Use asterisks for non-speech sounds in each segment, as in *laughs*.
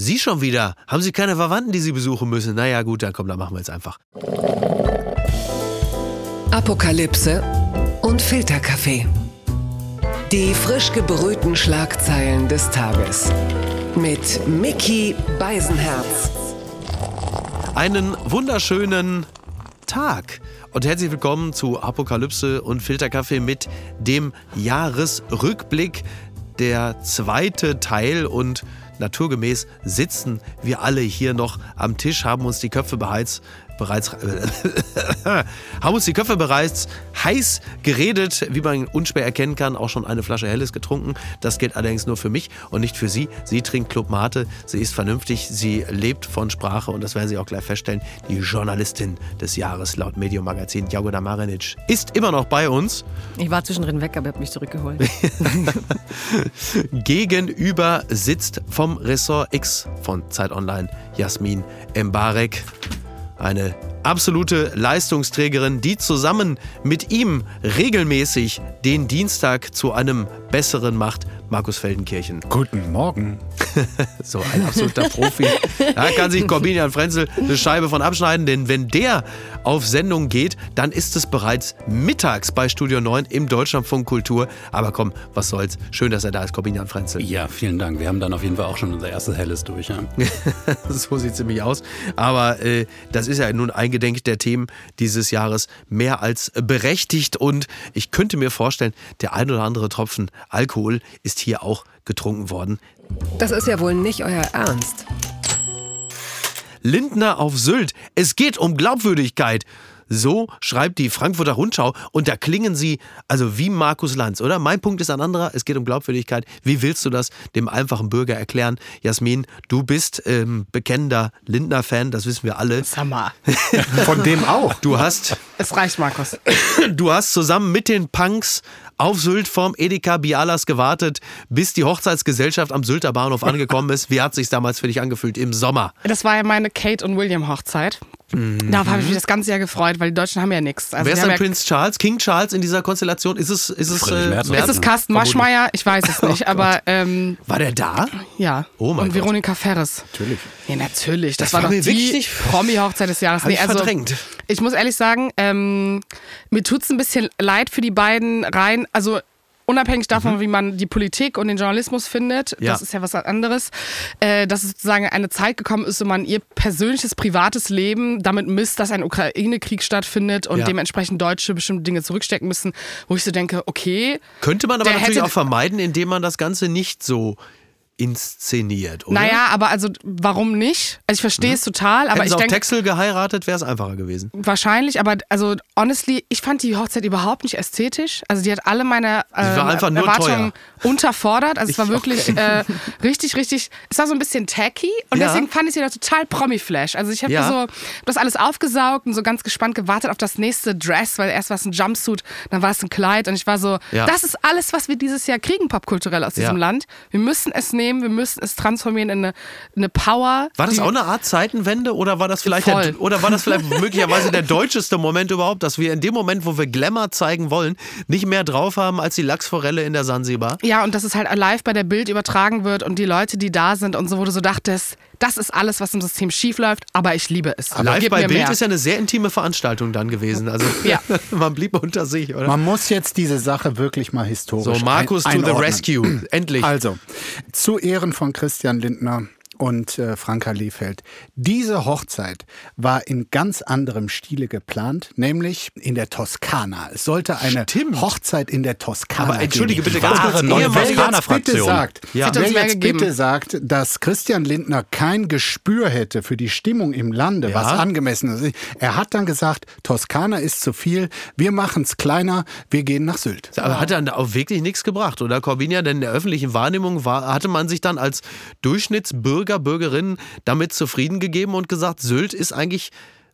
Sie schon wieder. Haben Sie keine Verwandten, die Sie besuchen müssen? Naja, gut, dann komm, dann machen wir jetzt einfach. Apokalypse und Filterkaffee. Die frisch gebrühten Schlagzeilen des Tages. Mit Mickey Beisenherz. Einen wunderschönen Tag und herzlich willkommen zu Apokalypse und Filterkaffee mit dem Jahresrückblick. Der zweite Teil und naturgemäß sitzen. Wir alle hier noch am Tisch, haben uns die Köpfe beheizt, bereits *laughs* haben uns die Köpfe bereits heiß geredet, wie man unschwer erkennen kann, auch schon eine Flasche Helles getrunken. Das gilt allerdings nur für mich und nicht für sie. Sie trinkt Club Mate, sie ist vernünftig, sie lebt von Sprache und das werden Sie auch gleich feststellen. Die Journalistin des Jahres laut Medium Magazin, Jagoda Marinic, ist immer noch bei uns. Ich war zwischendrin weg, aber ihr habt mich zurückgeholt. *laughs* Gegenüber sitzt vom Ressort X von Zeit Online Jasmin Mbarek eine absolute Leistungsträgerin, die zusammen mit ihm regelmäßig den Dienstag zu einem besseren macht. Markus Feldenkirchen. Guten Morgen. *laughs* so ein absoluter Profi. Da kann sich Corbinian Frenzel eine Scheibe von abschneiden, denn wenn der auf Sendung geht, dann ist es bereits mittags bei Studio 9 im Deutschlandfunk Kultur. Aber komm, was soll's. Schön, dass er da ist, Corbinian Frenzel. Ja, vielen Dank. Wir haben dann auf jeden Fall auch schon unser erstes Helles durch. Ja? *laughs* so sieht es nämlich aus. Aber äh, das ist ja nun eingedenk der Themen dieses Jahres mehr als berechtigt. Und ich könnte mir vorstellen, der ein oder andere Tropfen Alkohol ist hier auch getrunken worden. Das ist ja wohl nicht euer Ernst. Lindner auf Sylt. Es geht um Glaubwürdigkeit. So schreibt die Frankfurter Rundschau und da klingen sie also wie Markus Lanz, oder? Mein Punkt ist ein anderer, es geht um Glaubwürdigkeit. Wie willst du das dem einfachen Bürger erklären? Jasmin, du bist ähm, bekennender Lindner-Fan, das wissen wir alle. Sammer. *laughs* Von dem auch. Du hast. Es reicht, Markus. Du hast zusammen mit den Punks auf Sylt vorm Edeka Bialas gewartet, bis die Hochzeitsgesellschaft am Sylter Bahnhof angekommen ist. Wie hat sich damals für dich angefühlt im Sommer? Das war ja meine Kate und William Hochzeit. Mhm. Darauf habe ich mich das ganze Jahr gefreut, weil die Deutschen haben ja nichts. Also Wer ist denn ja Prinz Charles? King Charles in dieser Konstellation? Ist es, ist es, äh, Merz? Ist es Carsten Maschmeyer? Ich weiß es *laughs* nicht, oh aber. Ähm, war der da? Ja. Oh mein Und Veronika Ferres. Natürlich. Ja, natürlich. Das, Das war war doch die Promi-Hochzeit des Jahres. Hab ich also, verdrängt. ich muss ehrlich sagen, ähm, mir tut es ein bisschen leid für die beiden rein. Also unabhängig davon, wie man die Politik und den Journalismus findet, Mhm. Ja. das ist ja was anderes, äh, dass es sozusagen eine Zeit gekommen ist, wo man ihr persönliches, privates Leben damit misst, dass ein Ukraine-Krieg stattfindet und Ja. dementsprechend Deutsche bestimmte Dinge zurückstecken müssen, wo ich so denke, okay, Könnte man aber natürlich auch vermeiden, indem man das Ganze nicht so inszeniert, oder? naja, aber also warum nicht? Also ich verstehe es total, aber Hätten ich sie auf denke, Texel geheiratet, wäre es einfacher gewesen. Wahrscheinlich, aber also honestly, ich fand die Hochzeit überhaupt nicht ästhetisch. Also die hat alle meine ähm, war einfach nur Erwartungen unterfordert. Also es war wirklich äh, richtig, richtig, es war so ein bisschen tacky und Ja. deswegen fand ich sie da total Promi-Flash. Also ich habe Ja. so das alles aufgesaugt und so ganz gespannt gewartet auf das nächste Dress, weil erst war es ein Jumpsuit, dann war es ein Kleid und ich war so, Ja. das ist alles, was wir dieses Jahr kriegen, popkulturell aus diesem. Land. Wir müssen es nehmen, wir müssen es transformieren in eine, eine Power. War das auch eine Art Zeitenwende oder war das vielleicht der, oder war das vielleicht *laughs* möglicherweise der deutscheste Moment überhaupt, dass wir in dem Moment, wo wir Glamour zeigen wollen, nicht mehr drauf haben als die Lachsforelle in der Sansibar? Ja, und dass es halt live bei der Bild übertragen wird und die Leute, die da sind und so, wo du so dachtest, das ist alles, was im System schief läuft, aber ich liebe es. Live Gib bei Bild mehr. ist ja eine sehr intime Veranstaltung dann gewesen. Also *laughs* Ja. *laughs* man blieb unter sich, oder? Man muss jetzt diese Sache wirklich mal historisch So, Markus ein to the rescue. Endlich. Also, zu Ehren von Christian Lindner und äh, Franka Liefeld. Diese Hochzeit war in ganz anderem Stile geplant, nämlich in der Toskana. Es sollte eine Stimmt. Hochzeit in der Toskana Aber entschuldige geben. bitte ganz kurz, neue jetzt bitte Toskana-Fraktion. sagt, Ja. Wer jetzt bitte sagt, dass Christian Lindner kein Gespür hätte für die Stimmung im Lande, Ja. was angemessen ist. Er hat dann gesagt, Toskana ist zu viel, wir machen es kleiner, wir gehen nach Sylt. Aber hat dann auch wirklich nichts gebracht, oder Corvinia? Denn in der öffentlichen Wahrnehmung war, hatte man sich dann als Durchschnittsbürger, Bürgerin damit zufrieden gegeben und gesagt, Sylt ist eigentlich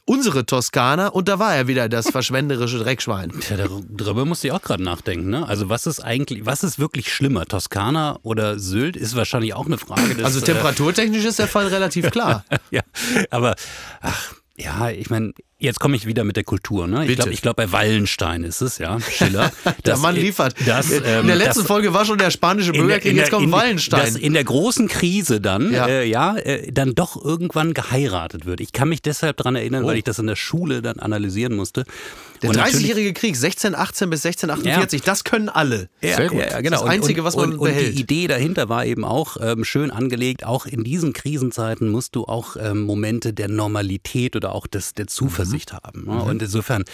unsere Toskana und da war er wieder das verschwenderische Dreckschwein. Tja, darüber musste ich auch gerade nachdenken. Ne? Also was ist eigentlich, was ist wirklich schlimmer? Toskana oder Sylt ist wahrscheinlich auch eine Frage. Des, Also temperaturtechnisch ist der Fall relativ klar. Äh, *laughs* ja, aber ach, ja, ich meine, Jetzt komme ich wieder mit der Kultur. Ne? Ich glaube, ich glaub, bei Wallenstein ist es, ja, Schiller. *laughs* Der Mann liefert. dass, in ähm, der letzten dass- Folge war schon der spanische Bürgerkrieg, jetzt kommt in, Wallenstein. Dass in der großen Krise dann, Ja. ja, äh, ja äh, dann doch irgendwann geheiratet wird. Ich kann mich deshalb daran erinnern, Oh. weil ich das in der Schule dann analysieren musste. der Und natürlich- 30-jährige Krieg, 1618 bis 1648, das können alle. Ja, Sehr gut. Ja, ja, genau. Das Einzige, was man und, behält. Und die Idee dahinter war eben auch ähm, schön angelegt. Auch in diesen Krisenzeiten musst du auch ähm, Momente der Normalität oder auch des, der Zuversicht Mhm. haben. Ne? Und insofern,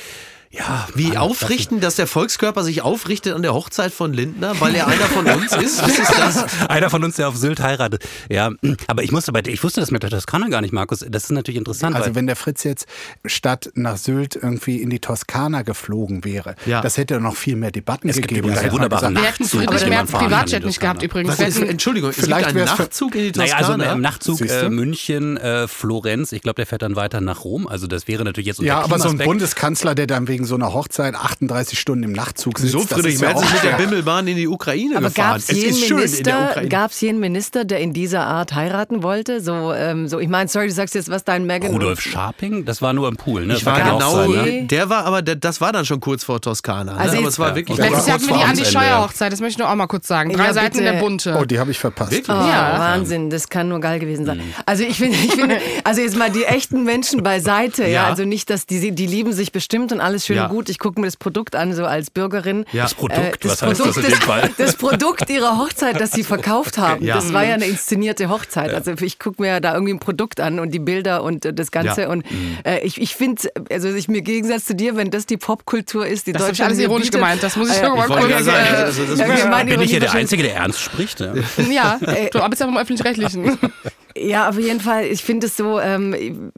ja. Wie aufrichten, dass der Volkskörper sich aufrichtet an der Hochzeit von Lindner, weil er einer von uns ist? Was ist das? *laughs* Einer von uns, der auf Sylt heiratet. Ja, aber ich musste bei, ich wusste das mit der Toskana gar nicht, Markus. Das ist natürlich interessant. Also weil, wenn der Fritz jetzt statt nach Sylt irgendwie in die Toskana geflogen wäre, Ja. das hätte noch viel mehr Debatten Es gibt gegeben. übrigens Da hätte man wunderbare gesagt, Wir hätten Nachtzug, fahren kann in Privatjet die nicht gehabt Toskana. übrigens. Was Wir ist, Entschuldigung, es Vielleicht gibt einen Nachtzug in die Naja, Toskana. also im Nachtzug äh? München, äh, Florenz, ich glaube, der fährt dann weiter nach Rom. Also das wäre natürlich jetzt unter Ja, aber so ein Bundeskanzler, der dann wegen so einer Hochzeit 38 Stunden im Nachtzug sitzt, so Friedrich ist ja Merz ist mit der. Bimmelbahn in die Ukraine Aber gefahren. gab es es jeden, ist schön in der Minister, Ukraine. gab's jeden Minister, der in dieser Art heiraten wollte? So, ähm, so ich meine, sorry, du sagst jetzt, was dein Megan... Rudolf Scharping, das war nur im Pool, ne? Ich war genau, Hochzeit, ne? der war aber, der, das war dann schon kurz vor Toskana. Ne? Also aber es war Ja. wirklich Okay. Letztes Jahr hatten wir die Andi. Scheuer Hochzeit, das möchte ich nur auch mal kurz sagen. Drei Ja, Seiten bitte. in der Bunte. Oh, die habe ich verpasst. Oh, Ja. Wahnsinn, das kann nur geil gewesen sein. Also ich finde, ich finde, also jetzt mal die echten Menschen beiseite, ja, Ja. also nicht, dass die, die lieben sich bestimmt und alles schön Ja. und gut. Ich gucke mir das Produkt an, so als Bürgerin. Ja. Das Produkt, Äh, was heißt das in dem Fall? *laughs* das Produkt ihrer Hochzeit, das sie verkauft haben, Ja. das war ja eine inszenierte Hochzeit. Also ich gucke mir da irgendwie ein Produkt an und die Bilder und äh, das Ganze. Ja. Und äh, ich, ich finde, also ich mir im Gegensatz zu dir, wenn das die Popkultur ist, die Das Deutschland alles ironisch bietet, gemeint, das muss ich äh, mal kurz... sagen, äh, also das ja, meinen Bin ich hier der Einzige, der ernst spricht? Ja. Ja, du arbeitest ja beim Öffentlich-Rechtlichen. Ja, auf jeden Fall. Ich finde es so, ähm,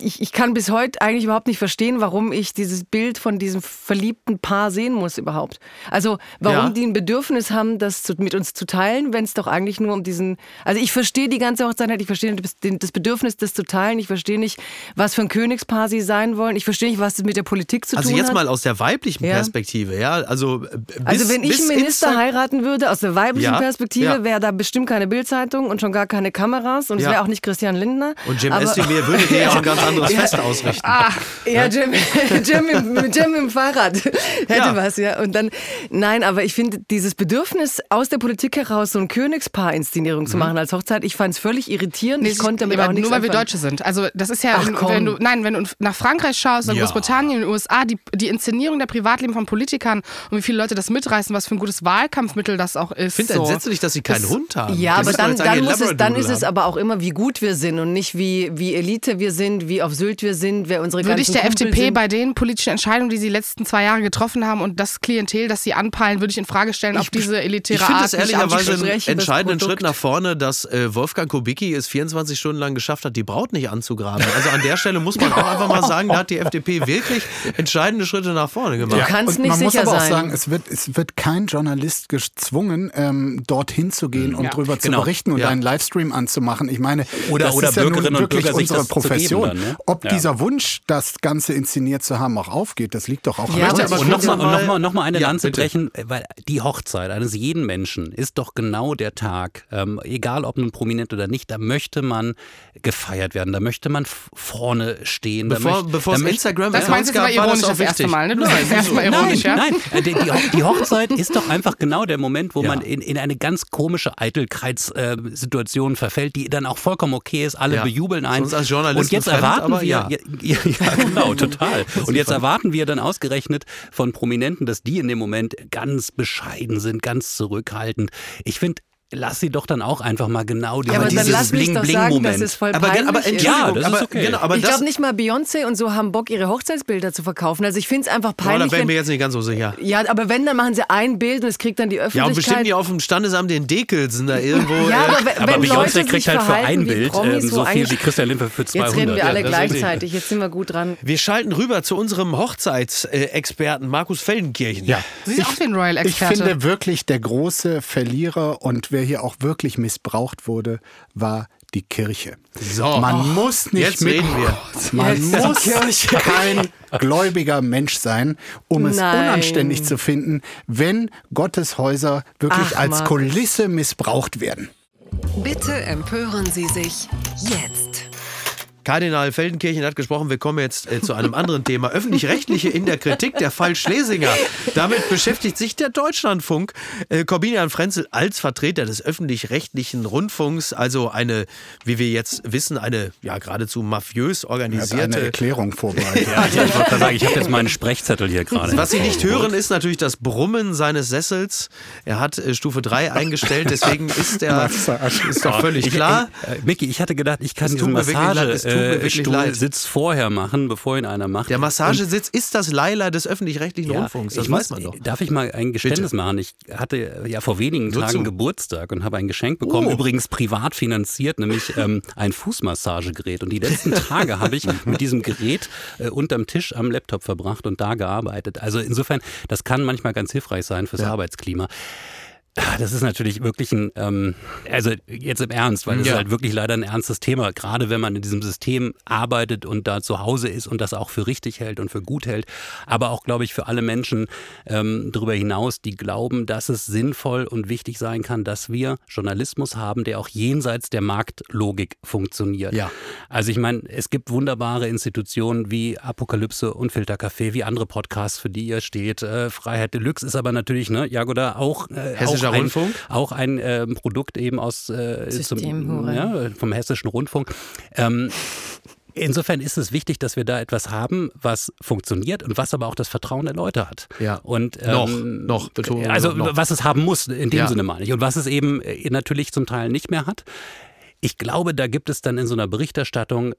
ich, ich kann bis heute eigentlich überhaupt nicht verstehen, warum ich dieses Bild von diesem verliebten Paar sehen muss überhaupt. Also warum Ja. die ein Bedürfnis haben, das zu, mit uns zu teilen, wenn es doch eigentlich nur um diesen... Also ich verstehe die ganze Hochzeit ich verstehe das Bedürfnis, das zu teilen. Ich verstehe nicht, was für ein Königspaar sie sein wollen. Ich verstehe nicht, was das mit der Politik zu Also tun jetzt hat. mal aus der weiblichen Ja. Perspektive, ja. Also, äh, bis, Also wenn ich einen Minister Insta- heiraten würde, aus der weiblichen Ja, Perspektive, wäre da bestimmt keine Bildzeitung und schon gar keine Kameras und es wäre auch nicht Christian Lindner. Und Jim Özdemir würde dir ja auch *laughs* ein ganz anderes Fest ausrichten. Ah, ja, Jim, *laughs* Jim, im, Jim im Fahrrad *laughs* hätte Ja. was, ja. Und dann, nein, aber ich finde dieses Bedürfnis aus der Politik heraus so ein Königspaar-Inszenierung Mhm. zu machen als Hochzeit, ich fand es völlig irritierend. Nee, ich konnte damit auch nichts Nur weil wir. Deutsche sind. Also das ist ja, Ach, komm. wenn du, nein, wenn du nach Frankreich schaust, in Ja. Großbritannien, in den USA, die, die Inszenierung der Privatleben von Politikern und wie viele Leute das mitreißen, was für ein gutes Wahlkampfmittel das auch ist. Ich finde so. entsetzlich, dass sie keinen Das- Hund haben. Ja, Die aber dann, dann, es, dann ist es aber auch immer, wie gut wir sind und nicht wie, wie Elite wir sind, wie auf Sylt wir sind, wer unsere Würde ich der Kumpel FDP sind. bei den politischen Entscheidungen, die sie die letzten zwei Jahre getroffen haben und das Klientel, das sie anpeilen, würde ich in Frage stellen, auf diese *laughs* elitäre Ich finde Art es nicht ehrlicherweise einen entscheidenden. Schritt nach vorne, dass äh, Wolfgang Kubicki es 24 Stunden lang geschafft hat, die Braut nicht anzugraben. Also an der Stelle muss man auch einfach mal sagen, da hat die FDP wirklich entscheidende Schritte nach vorne Du gemacht. kannst Und nicht man muss sicher aber auch sein. sagen, es wird, es wird kein Journalist gezwungen, ähm, dorthin zu gehen und Ja. drüber zu Genau. berichten und Ja. einen Livestream anzumachen. Ich meine, Oder- das oder ist ja nun Bürgerinnen und wirklich unsere das zu geben Profession. dann, ne? Ob Ja. dieser Wunsch, das Ganze inszeniert zu haben, auch aufgeht, das liegt doch auch an Ja, uns. aber aber Und nochmal mal- noch mal, noch mal eine Ja, Lanze bitte. brechen, weil die Hochzeit eines jeden Menschen ist doch genau der Tag, ähm, egal ob nun prominent oder nicht, da möchte man gefeiert werden, da möchte man vorne stehen. da Bevor, möcht- bevor da es Instagram Das meinst du gab, war ironisch das das erste. Mal, ne? Du sagst erstmal Nein, ironisch, ja? nein, äh, die, die, Ho- die Hochzeit ist doch einfach genau der Moment, wo Ja. man in, in eine ganz komische Eitelkeitssituation verfällt, die dann auch vollkommen okay ist. Alle Ja. bejubeln einen. Und jetzt fremd, erwarten aber wir, ja. ja, ja, ja, *laughs* genau, *laughs* total. Und jetzt erwarten wir dann ausgerechnet von Prominenten, dass die in dem Moment ganz bescheiden sind, ganz zurückhaltend. Ich finde, lass sie doch dann auch einfach mal genau Ja, aber dann dieses lass mich doch sagen, dass Bling-Bling-Moment. es voll Aber, aber ist. Ja, das ist okay. genau, aber ich das, glaube nicht mal Beyoncé und so haben Bock, ihre Hochzeitsbilder zu verkaufen. Also ich finde es einfach da peinlich. wäre ich mir wenn, jetzt nicht ganz so sicher. ja, aber wenn, dann machen sie ein Bild und es kriegt dann die Ja, und Öffentlichkeit. bestimmt die auf dem Standesamt den Dekelsen da irgendwo. Ja, äh, aber wenn, Aber wenn Beyoncé kriegt halt für ein Bild Promis, ähm, so viel wie Christian Limper für 200. Jetzt reden wir alle Ja, das ist gleichzeitig. Jetzt sind wir gut dran. Wir schalten rüber zu unserem Hochzeitsexperten Markus Feldenkirchen. Ja. Sie sind auch den Ich Royal-Experte. finde wirklich, der große Verlierer und wer hier auch wirklich missbraucht wurde, war die Kirche. So. Man muss nicht Jetzt mit, reden wir. Man Jetzt muss kein gläubiger Mensch sein, um es Nein. unanständig zu finden, wenn Gottes Häuser wirklich Ach, als Markus. Kulisse missbraucht werden. Bitte empören Sie sich jetzt. Kardinal Feldenkirchen hat gesprochen. Wir kommen jetzt äh, zu einem anderen Thema. Öffentlich-rechtliche in der Kritik, der Fall Schlesinger. Damit beschäftigt sich der Deutschlandfunk. Äh, Corbinian Frenzel als Vertreter des öffentlich-rechtlichen Rundfunks, also eine, wie wir jetzt wissen, eine ja geradezu mafiös Er hat eine organisierte. Erklärung vorbereitet. *laughs* Ja, ich wollte gerade sagen, ich habe jetzt meinen Sprechzettel hier gerade. Was Sie nicht hören, ist natürlich das Brummen seines Sessels. Er hat äh, Stufe 3 eingestellt, deswegen *laughs* ist er Massage. ist doch völlig klar. Äh, Micky, ich hatte gedacht, ich kann Es diesen leid. Massagestuhl-Sitz vorher machen, bevor ihn einer macht. Der Massagesitz ist das Leila des öffentlich-rechtlichen Ja, Rundfunks, das ich weiß man doch. Darf ich mal ein Geständnis machen? Ich hatte ja vor wenigen Nur Tagen zu. Geburtstag und habe ein Geschenk bekommen, Oh. übrigens privat finanziert, nämlich ähm, ein Fußmassagegerät. Und die letzten Tage habe ich *laughs* mit diesem Gerät äh, unterm Tisch am Laptop verbracht und da gearbeitet. Also insofern, das kann manchmal ganz hilfreich sein fürs Ja. Arbeitsklima. Ah, Das ist natürlich wirklich ein, ähm, also jetzt im Ernst, weil es Ja. ist halt wirklich leider ein ernstes Thema, gerade wenn man in diesem System arbeitet und da zu Hause ist und das auch für richtig hält und für gut hält, aber auch, glaube ich, für alle Menschen ähm, darüber hinaus, die glauben, dass es sinnvoll und wichtig sein kann, dass wir Journalismus haben, der auch jenseits der Marktlogik funktioniert. Ja. Also ich meine, es gibt wunderbare Institutionen wie Apokalypse und Filtercafé, wie andere Podcasts, für die ihr steht. Äh, Freiheit Deluxe ist aber natürlich, ne, Jagoda, auch, äh, Hessischer auch ein, Rundfunk? auch ein ähm, Produkt eben aus äh, zum, ja, vom Hessischen Rundfunk. Ähm, Insofern ist es wichtig, dass wir da etwas haben, was funktioniert und was aber auch das Vertrauen der Leute hat. Ja. Und, Noch, ähm, noch, Betonung Also noch. was es haben muss, in dem Ja. Sinne meine ich. Und was es eben äh, natürlich zum Teil nicht mehr hat. Ich glaube, da gibt es dann in so einer Berichterstattung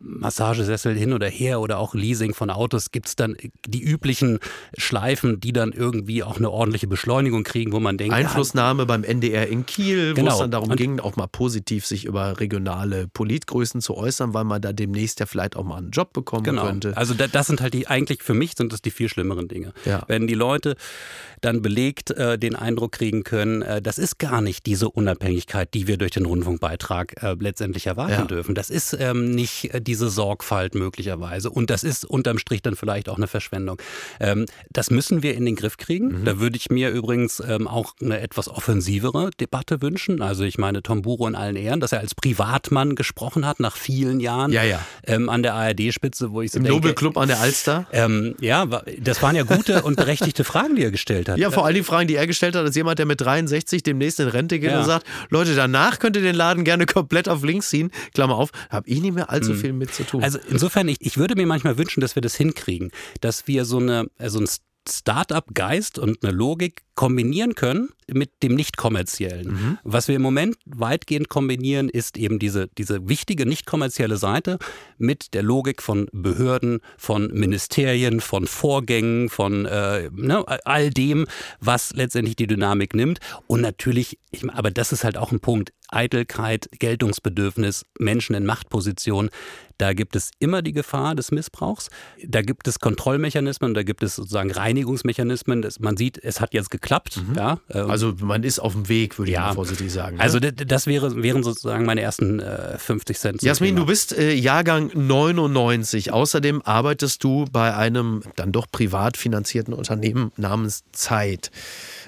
Massagesessel hin oder her oder auch Leasing von Autos, gibt es dann die üblichen Schleifen, die dann irgendwie auch eine ordentliche Beschleunigung kriegen, wo man denkt, Einflussnahme beim NDR in Kiel, wo Genau. es dann darum Und- ging, auch mal positiv sich über regionale Politgrößen zu äußern, weil man da demnächst ja vielleicht auch mal einen Job bekommen Genau. könnte. Also da, das sind halt die, eigentlich für mich sind das die viel schlimmeren Dinge. Ja. Wenn die Leute dann belegt äh, den Eindruck kriegen können, äh, das ist gar nicht diese Unabhängigkeit, die wir durch den Rundfunkbeitrag äh, letztendlich erwarten Ja. dürfen. Das ist ähm, nicht äh, diese Sorgfalt möglicherweise und das ist unterm Strich dann vielleicht auch eine Verschwendung. Ähm, das müssen wir in den Griff kriegen. Mhm. Da würde ich mir übrigens ähm, auch eine etwas offensivere Debatte wünschen. Also ich meine Tom Buro in allen Ehren, dass er als Privatmann gesprochen hat nach vielen Jahren Ja, ja. Ähm, an der ARD-Spitze, wo ich so Im denke, Nobelclub an der Alster. ähm, ja, das waren ja gute und berechtigte Fragen, die er gestellt hat. Ja, vor allem die Fragen, die er gestellt hat, als jemand, der mit 63 demnächst in Rente geht Ja. und sagt, Leute, danach könnt ihr den Laden gerne *laughs* komplett auf links ziehen. Klammer auf, habe ich nicht mehr allzu viel mit zu tun. Also insofern, ich, ich würde mir manchmal wünschen, dass wir das hinkriegen, dass wir so, eine, äh, so ein Start-up-Geist und eine Logik kombinieren können mit dem Nicht-Kommerziellen. Was wir im Moment weitgehend kombinieren, ist eben diese, diese wichtige nicht-kommerzielle Seite mit der Logik von Behörden, von Ministerien, von Vorgängen, von äh, ne, all dem, was letztendlich die Dynamik nimmt. Und natürlich, ich, aber das ist halt auch ein Punkt, Eitelkeit, Geltungsbedürfnis, Menschen in Machtpositionen. Da gibt es immer die Gefahr des Missbrauchs. Da gibt es Kontrollmechanismen, da gibt es sozusagen Reinigungsmechanismen. Man sieht, es hat jetzt geklappt. Ja, ähm, Also man ist auf dem Weg, würde ich Ja. mal vorsichtig sagen. ne? also das wäre, wären sozusagen meine ersten äh, 50 Cent. Jasmin, Thema. du bist äh, Jahrgang 99. Außerdem arbeitest du bei einem dann doch privat finanzierten Unternehmen namens Zeit.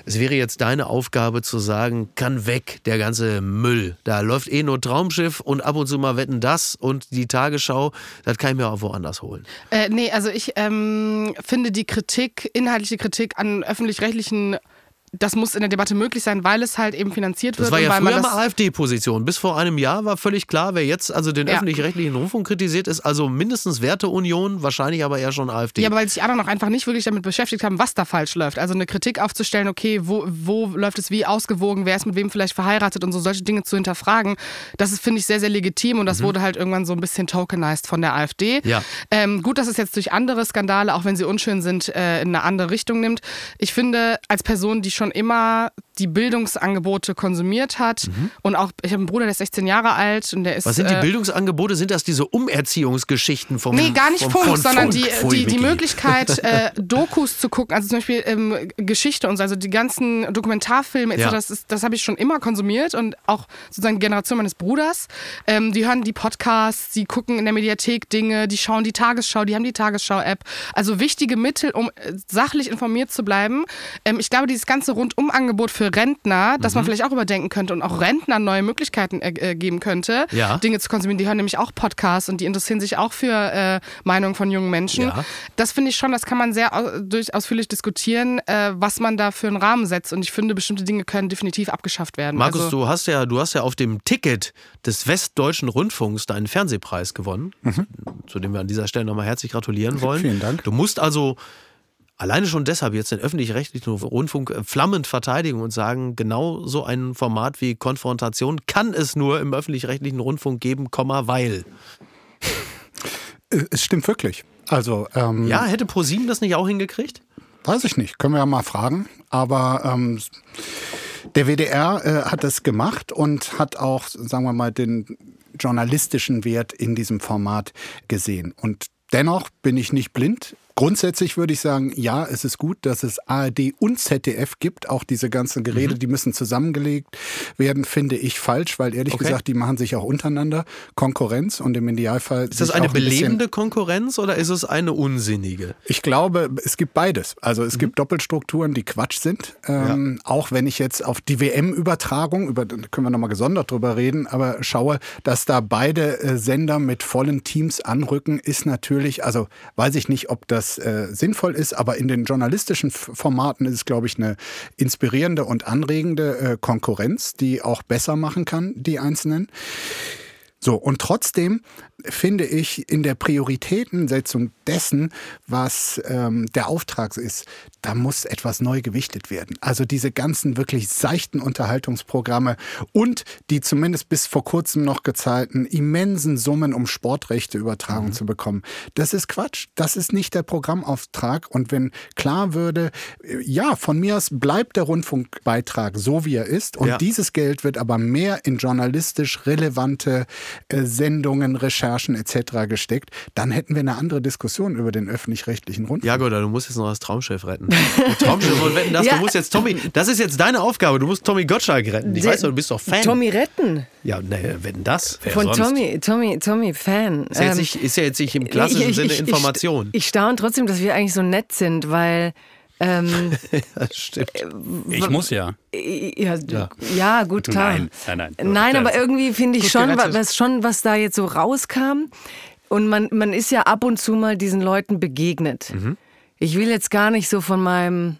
Es wäre jetzt deine Aufgabe zu sagen, kann weg, der ganze Müll. Da läuft eh nur Traumschiff und ab und zu mal wetten das und die Tagesschau, das kann ich mir auch woanders holen. Äh, nee, also ich ähm, finde die Kritik, inhaltliche Kritik an öffentlich-rechtlichen, das muss in der Debatte möglich sein, weil es halt eben finanziert wird. Das war ja weil früher mal AfD-Position. Bis vor einem Jahr war völlig klar, wer jetzt also den Ja. öffentlich-rechtlichen Rundfunk kritisiert, ist also mindestens Werteunion, wahrscheinlich aber eher schon AfD. Ja, aber weil sich andere noch einfach nicht wirklich damit beschäftigt haben, was da falsch läuft. Also eine Kritik aufzustellen, okay, wo, wo läuft es wie ausgewogen, wer ist mit wem vielleicht verheiratet und so solche Dinge zu hinterfragen, das ist, finde ich, sehr, sehr legitim und das wurde halt irgendwann so ein bisschen tokenized von der AfD. Ja. Ähm, gut, dass es jetzt durch andere Skandale, auch wenn sie unschön sind, äh, in eine andere Richtung nimmt. Ich finde, als Person, die schon immer die Bildungsangebote konsumiert hat und auch, ich habe einen Bruder, der ist 16 Jahre alt und der ist. Was sind die äh, Bildungsangebote? Sind das diese Umerziehungsgeschichten vom Nee, gar nicht vom, Funk, sondern Funk? die, die, die. Möglichkeit, *laughs* äh, Dokus zu gucken, also zum Beispiel ähm, Geschichte und so, also die ganzen Dokumentarfilme, etc., Ja. das, ist- das habe ich schon immer konsumiert und auch sozusagen die Generation meines Bruders. Ähm, die hören die Podcasts, die gucken in der Mediathek Dinge, die schauen die Tagesschau, die haben die Tagesschau-App. Also wichtige Mittel, um äh, sachlich informiert zu bleiben. Ähm, ich glaube, dieses ganze Rundumangebot für Rentner, dass Mhm. man vielleicht auch überdenken könnte und auch Rentnern neue Möglichkeiten äh, geben könnte, Ja. Dinge zu konsumieren. Die hören nämlich auch Podcasts und die interessieren sich auch für äh, Meinungen von jungen Menschen. Ja. Das finde ich schon, das kann man sehr au durch, ausführlich diskutieren, äh, was man da für einen Rahmen setzt. Und ich finde, bestimmte Dinge können definitiv abgeschafft werden. Markus, also, du hast ja, du hast ja auf dem Ticket des Westdeutschen Rundfunks deinen Fernsehpreis gewonnen, zu dem wir an dieser Stelle nochmal herzlich gratulieren wollen. Mhm. Vielen Dank. Du musst also alleine schon deshalb jetzt den öffentlich-rechtlichen Rundfunk äh, flammend verteidigen und sagen, genau so ein Format wie Konfrontation kann es nur im öffentlich-rechtlichen Rundfunk geben, Komma, weil. Äh, Es stimmt wirklich. Also, ähm, Ja, hätte ProSieben das nicht auch hingekriegt? weiß ich nicht, können wir ja mal fragen. Aber ähm, der WDR äh, hat das gemacht und hat auch, sagen wir mal, den journalistischen Wert in diesem Format gesehen. Und dennoch bin ich nicht blind. Grundsätzlich würde ich sagen, ja, es ist gut, dass es ARD und ZDF gibt. Auch diese ganzen Gerede, die müssen zusammengelegt werden, finde ich falsch, weil ehrlich Okay. gesagt, die machen sich auch untereinander Konkurrenz und im Idealfall. Ist das eine ein belebende Konkurrenz oder ist es eine unsinnige? ich glaube, es gibt beides. Also Mhm. es gibt Doppelstrukturen, die Quatsch sind. Ähm, Auch wenn ich jetzt auf die WM-Übertragung, über da können wir nochmal gesondert drüber reden, aber schaue, dass da beide äh, Sender mit vollen Teams anrücken, ist natürlich, also weiß ich nicht, ob das äh, sinnvoll ist, aber in den journalistischen Formaten ist es, glaube ich, eine inspirierende und anregende äh, Konkurrenz, die auch besser machen kann, die einzelnen. So, und trotzdem finde ich in der Prioritätensetzung dessen, was ähm, der Auftrag ist, da muss etwas neu gewichtet werden. Also diese ganzen wirklich seichten Unterhaltungsprogramme und die zumindest bis vor kurzem noch gezahlten immensen Summen, um Sportrechte übertragen zu bekommen. Das ist Quatsch. Das ist nicht der Programmauftrag. Und wenn klar würde, äh, ja, von mir aus bleibt der Rundfunkbeitrag so, wie er ist und Ja. dieses Geld wird aber mehr in journalistisch relevante äh, Sendungen, Recherchen etc. gesteckt, dann hätten wir eine andere Diskussion über den öffentlich-rechtlichen Rundfunk. Ja, gut, du musst jetzt noch das Traumschiff retten. Das Traumschiff *laughs* und wetten, das, Ja. du musst jetzt Tommy, das ist jetzt deine Aufgabe, du musst Tommy Gottschalk retten. Ich Der- weiß doch, du bist doch Fan. Tommy retten. Ja, ne, wetten das? Wer Von sonst? Tommy, Tommy, Tommy, Fan. Ist ja, jetzt Ähm, nicht, ist ja jetzt nicht im klassischen ich- Sinne ich- ich- Information. Ich, ich staune trotzdem, dass wir eigentlich so nett sind, weil ähm, *laughs* das stimmt. Ich muss ja. ja, ja. gut, klar. Nein, nein, nein. Nein, aber irgendwie finde ich schon, was, schon, was da jetzt so rauskam. Und man, man ist ja ab und zu mal diesen Leuten begegnet. Mhm. Ich will jetzt gar nicht so von meinem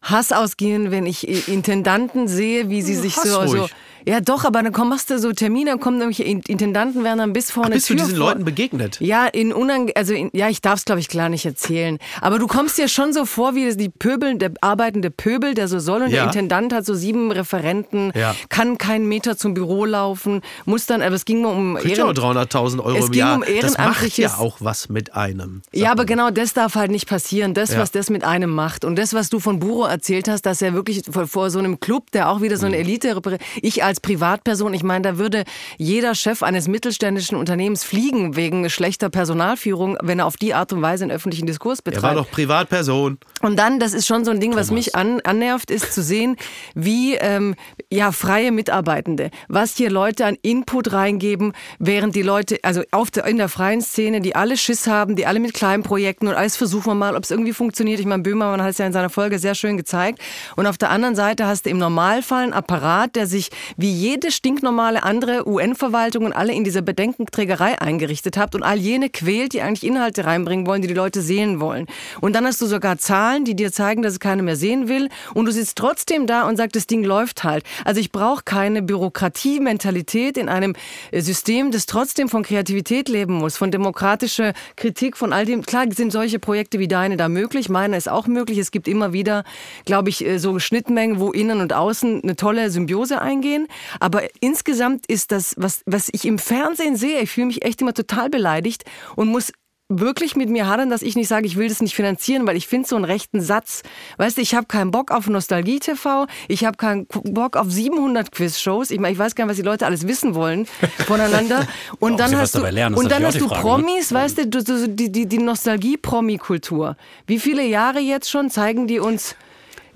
Hass ausgehen, wenn ich Intendanten sehe, wie sie sich Hass so, so. Ja, doch, aber dann komm, machst du so Termine, dann kommen In- Intendanten, werden dann bis vorne Bist du Tür diesen vor- Leuten begegnet? ja, in unange also in, ja, ich darf es glaube ich klar nicht erzählen. Aber du kommst dir schon so vor, wie die Pöbel, der arbeitende Pöbel, der so soll und Ja. der Intendant hat so sieben Referenten, Ja. kann keinen Meter zum Büro laufen, muss dann, aber es ging nur um Kriegt ja auch 300.000 Euro Es im ging Jahr. um das macht ja auch was mit einem. Ja, aber man. genau das darf halt nicht passieren. Das, Ja. was das mit einem macht. Und das, was du von Buro erzählt hast, dass er wirklich vor, vor so einem Club, der auch wieder so Mhm. eine Elite, reprä- ich als Privatperson, ich meine, da würde jeder Chef eines mittelständischen Unternehmens fliegen wegen schlechter Personalführung, wenn er auf die Art und Weise einen öffentlichen Diskurs Er betreibt. war doch Privatperson. Und dann, das ist schon so ein Ding, was mich an, annervt, ist zu sehen, wie ähm, ja freie Mitarbeitende, was hier Leute an Input reingeben, während die Leute, also auf der, in der freien Szene, die alle Schiss haben, die alle mit kleinen Projekten und alles versuchen wir mal, ob es irgendwie funktioniert. Ich meine, Böhmermann hat es ja in seiner Folge sehr schön gezeigt. Und auf der anderen Seite hast du im Normalfall einen Apparat, der sich wie jede stinknormale andere UN-Verwaltung und alle in dieser Bedenkenträgerei eingerichtet hat und all jene quält, die eigentlich Inhalte reinbringen wollen, die die Leute sehen wollen. Und dann hast du sogar Zahlen, die dir zeigen, dass es keiner mehr sehen will und du sitzt trotzdem da und sagst, das Ding läuft halt. Also ich brauche keine Bürokratie-Mentalität in einem äh, System, das trotzdem von Kreativität leben muss, von demokratischer Kritik, von all dem. Klar sind solche Projekte wie deine da möglich, meine ist auch möglich. Es gibt immer wieder, glaube ich, äh, so Schnittmengen, wo innen und außen eine tolle Symbiose eingehen. Aber insgesamt ist das, was, was ich im Fernsehen sehe, ich fühle mich echt immer total beleidigt und muss wirklich mit mir hadern, dass ich nicht sage, ich will das nicht finanzieren, weil ich finde so einen rechten Satz. Weißt du, ich habe keinen Bock auf Nostalgie-TV, ich habe keinen Bock auf 700 Quiz-Shows. Ich, meine, ich weiß gar nicht, was die Leute alles wissen wollen *laughs* voneinander. Und Ob dann hast du, lernen, und dann hast du Frage, ne? Promis, weißt du, du, du die, die, die Nostalgie-Promi-Kultur. Wie viele Jahre jetzt schon zeigen die uns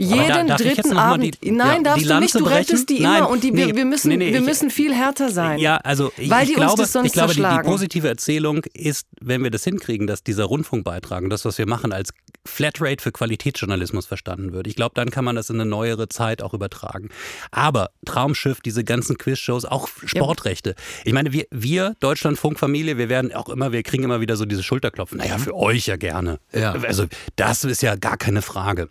jeden da- ich dritten Abend. die- Nein, ja, darfst die du nicht. Du rettest brechen? die immer Nein, und die, wir, nee, wir, müssen, nee, nee, wir ich- müssen viel härter sein. Ja, also ich, Weil ich die uns glaube, das sonst ich glaube die, die positive Erzählung ist, wenn wir das hinkriegen, dass dieser Rundfunkbeitrag und das, was wir machen, als Flatrate für Qualitätsjournalismus verstanden wird. Ich glaube, dann kann man das in eine neuere Zeit auch übertragen. Aber Traumschiff, diese ganzen Quizshows, auch Sportrechte. Ich meine, wir, wir Deutschlandfunkfamilie, wir werden auch immer, wir kriegen immer wieder so diese Schulterklopfen. Naja, für euch ja gerne. Ja. Also das ist ja gar keine Frage.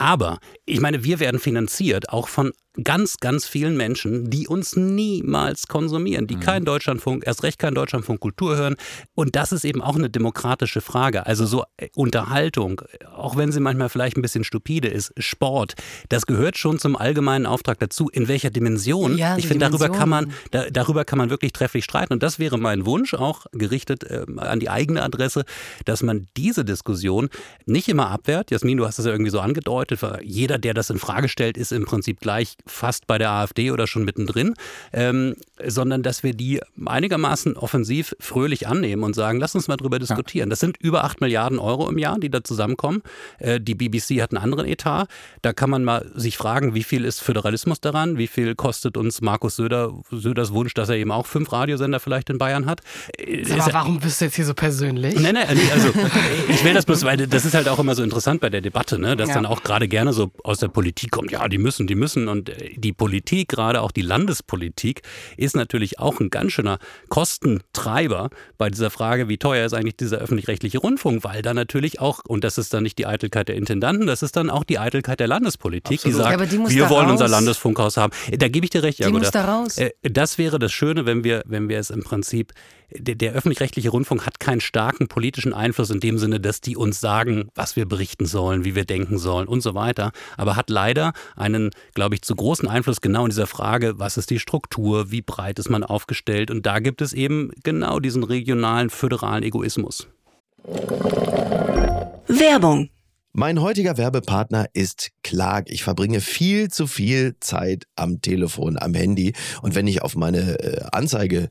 Aber ich meine, wir werden finanziert auch von ganz, ganz vielen Menschen, die uns niemals konsumieren, die kein Deutschlandfunk, erst recht kein Deutschlandfunk Kultur hören. Und das ist eben auch eine demokratische Frage. Also so äh, Unterhaltung, auch wenn sie manchmal vielleicht ein bisschen stupide ist, Sport, das gehört schon zum allgemeinen Auftrag dazu. In welcher Dimension? Ja, ich finde, darüber kann man, da, darüber kann man wirklich trefflich streiten. Und das wäre mein Wunsch, auch gerichtet ähm, an die eigene Adresse, dass man diese Diskussion nicht immer abwehrt. Jasmin, du hast es ja irgendwie so angedeutet, jeder, der das in Frage stellt, ist im Prinzip gleich fast bei der AfD oder schon mittendrin, ähm, sondern dass wir die einigermaßen offensiv fröhlich annehmen und sagen, lass uns mal drüber diskutieren. Das sind über 8 Milliarden Euro im Jahr, die da zusammenkommen. Äh, die BBC hat einen anderen Etat. Da kann man mal sich fragen, wie viel ist Föderalismus daran? Wie viel kostet uns Markus Söder, Söders Wunsch, dass er eben auch fünf Radiosender vielleicht in Bayern hat? Äh, Aber ja- warum bist du jetzt hier so persönlich? Nein, nein, also *laughs* ich will das bloß, weil das ist halt auch immer so interessant bei der Debatte, ne? dass Ja. dann auch gerade gerne so aus der Politik kommt, ja, die müssen, die müssen und die Politik, gerade auch die Landespolitik, ist natürlich auch ein ganz schöner Kostentreiber bei dieser Frage, wie teuer ist eigentlich dieser öffentlich-rechtliche Rundfunk, weil da natürlich auch, und das ist dann nicht die Eitelkeit der Intendanten, das ist dann auch die Eitelkeit der Landespolitik, die sagt, Ja, die wir wollen unser raus. Landesfunkhaus haben. Da gebe ich dir recht, Die Jagoda. muss da raus. Äh, das wäre das Schöne, wenn wir, wenn wir es im Prinzip, der, der öffentlich-rechtliche Rundfunk hat keinen starken politischen Einfluss in dem Sinne, dass die uns sagen, was wir berichten sollen, wie wir denken sollen und so weiter, aber hat leider einen, glaube ich, zu großen Einfluss genau in dieser Frage, was ist die Struktur, wie breit ist man aufgestellt und da gibt es eben genau diesen regionalen, föderalen Egoismus. Werbung. Mein heutiger Werbepartner ist Clark. Ich verbringe viel zu viel Zeit am Telefon, am Handy. Und wenn ich auf meine äh, Anzeige,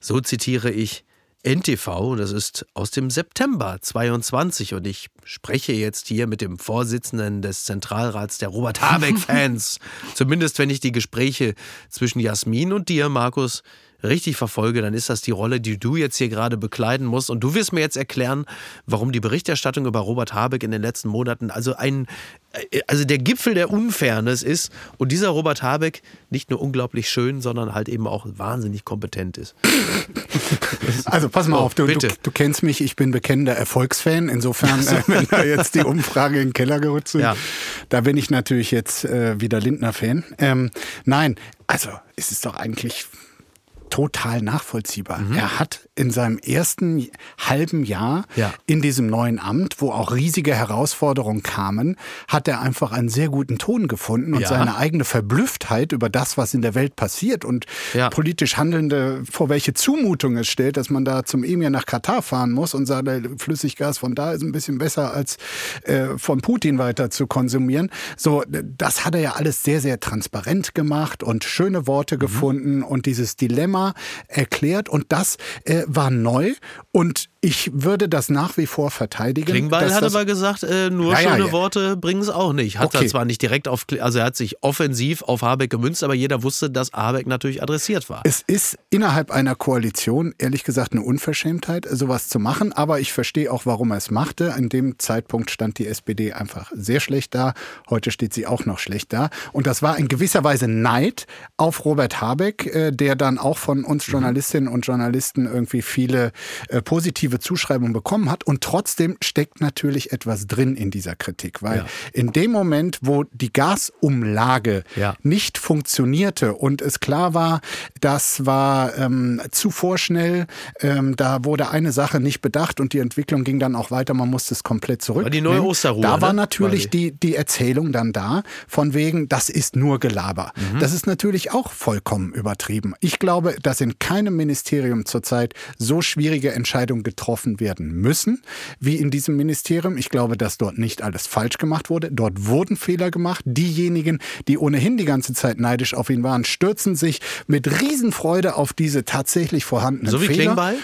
So zitiere ich NTV, das ist aus dem September 22 und ich spreche jetzt hier mit dem Vorsitzenden des Zentralrats der Robert Habeck-Fans. *laughs* Zumindest wenn ich die Gespräche zwischen Jasmin und dir, Markus, richtig verfolge, dann ist das die Rolle, die du jetzt hier gerade bekleiden musst. Und du wirst mir jetzt erklären, warum die Berichterstattung über Robert Habeck in den letzten Monaten also ein, also der Gipfel der Unfairness ist und dieser Robert Habeck nicht nur unglaublich schön, sondern halt eben auch wahnsinnig kompetent ist. *laughs* Also pass mal Oh, auf, du, du, du kennst mich, ich bin bekennender Erfolgsfan. Insofern, äh, *laughs* wenn da jetzt die Umfrage in den Keller gerutscht sind, Ja. da bin ich natürlich jetzt äh, wieder Lindner-Fan. Ähm, nein, also es ist doch eigentlich total nachvollziehbar. Mhm. Er hat in seinem ersten halben Jahr Ja. in diesem neuen Amt, wo auch riesige Herausforderungen kamen, hat er einfach einen sehr guten Ton gefunden und Ja. seine eigene Verblüfftheit über das, was in der Welt passiert und Ja. politisch Handelnde vor welche Zumutung es stellt, dass man da zum Emir nach Katar fahren muss und sagt, Flüssiggas von da ist ein bisschen besser als äh, von Putin weiter zu konsumieren. So, das hat er ja alles sehr, sehr transparent gemacht und schöne Worte Mhm. gefunden und dieses Dilemma erklärt. Und das äh, war neu. Und ich würde das nach wie vor verteidigen. Klingbeil hat aber gesagt, äh, nur Ja, schöne ja. Worte bringen es auch nicht. Hat er Okay. zwar nicht direkt auf, also er hat sich offensiv auf Habeck gemünzt, aber jeder wusste, dass Habeck natürlich adressiert war. Es ist innerhalb einer Koalition, ehrlich gesagt, eine Unverschämtheit, sowas zu machen. Aber ich verstehe auch, warum er es machte. In dem Zeitpunkt stand die SPD einfach sehr schlecht da. Heute steht sie auch noch schlecht da. Und das war in gewisser Weise Neid auf Robert Habeck, äh, der dann auch von uns Journalistinnen und Journalisten irgendwie viele äh, positive Zuschreibungen bekommen hat. Und trotzdem steckt natürlich etwas drin in dieser Kritik. Weil Ja. in dem Moment, wo die Gasumlage Ja. nicht funktionierte und es klar war, das war ähm, zu vorschnell, ähm, da wurde eine Sache nicht bedacht und die Entwicklung ging dann auch weiter, man musste es komplett zurück. War die neue Osterruhe, Da war ne? natürlich Quasi. die, die Erzählung dann da, von wegen, das ist nur Gelaber. Mhm. Das ist natürlich auch vollkommen übertrieben. Ich glaube, dass in keinem Ministerium zurzeit so schwierige Entscheidungen getroffen werden müssen, wie in diesem Ministerium. Ich glaube, dass dort nicht alles falsch gemacht wurde. Dort wurden Fehler gemacht. Diejenigen, die ohnehin die ganze Zeit neidisch auf ihn waren, stürzen sich mit Riesenfreude auf diese tatsächlich vorhandenen So wie Fehler. Klingbeil?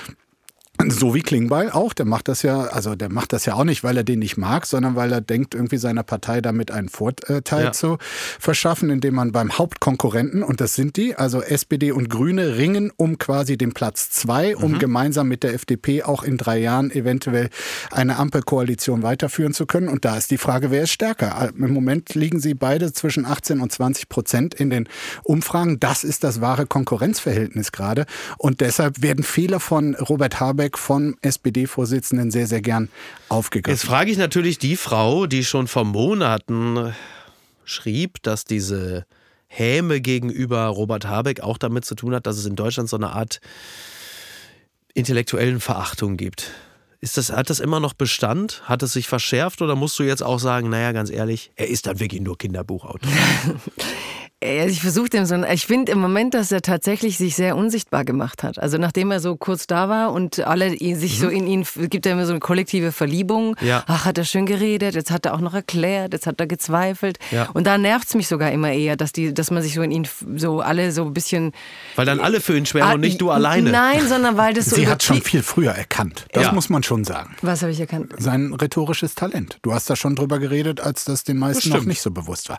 So wie Klingbeil auch, der macht das ja, also der macht das ja auch nicht, weil er den nicht mag, sondern weil er denkt, irgendwie seiner Partei damit einen Vorteil Ja. zu verschaffen, indem man beim Hauptkonkurrenten, und das sind die, also SPD und Grüne, ringen um quasi den Platz zwei, um Mhm. gemeinsam mit der FDP auch in drei Jahren eventuell eine Ampelkoalition weiterführen zu können. Und da ist die Frage, wer ist stärker? Im Moment liegen sie beide zwischen 18 und 20 Prozent in den Umfragen. Das ist das wahre Konkurrenzverhältnis gerade. Und deshalb werden Fehler von Robert Habeck, vom SPD-Vorsitzenden, sehr, sehr gern aufgegriffen. Jetzt frage ich natürlich die Frau, die schon vor Monaten schrieb, dass diese Häme gegenüber Robert Habeck auch damit zu tun hat, dass es in Deutschland so eine Art intellektuellen Verachtung gibt. Ist das, hat das immer noch Bestand? Hat es sich verschärft oder musst du jetzt auch sagen, naja, ganz ehrlich, er ist dann wirklich nur Kinderbuchautor? *laughs* Also ich versuche dem so, ich finde im Moment, dass er tatsächlich sich sehr unsichtbar gemacht hat. Also nachdem er so kurz da war und alle ihn, sich so in ihn, gibt er immer so eine kollektive Verliebung. Mhm. Ja. Ach, hat er schön geredet, jetzt hat er auch noch erklärt, jetzt hat er gezweifelt. Ja. Und da nervt es mich sogar immer eher, dass die, dass man sich so in ihn so alle so ein bisschen. Weil dann alle für ihn schwärmen Ah, und nicht du alleine. Nein, sondern weil das *laughs* so Sie hat schon viel früher erkannt. Das Ja. muss man schon sagen. Was habe ich erkannt? Sein rhetorisches Talent. Du hast da schon drüber geredet, als das den meisten noch nicht so bewusst war.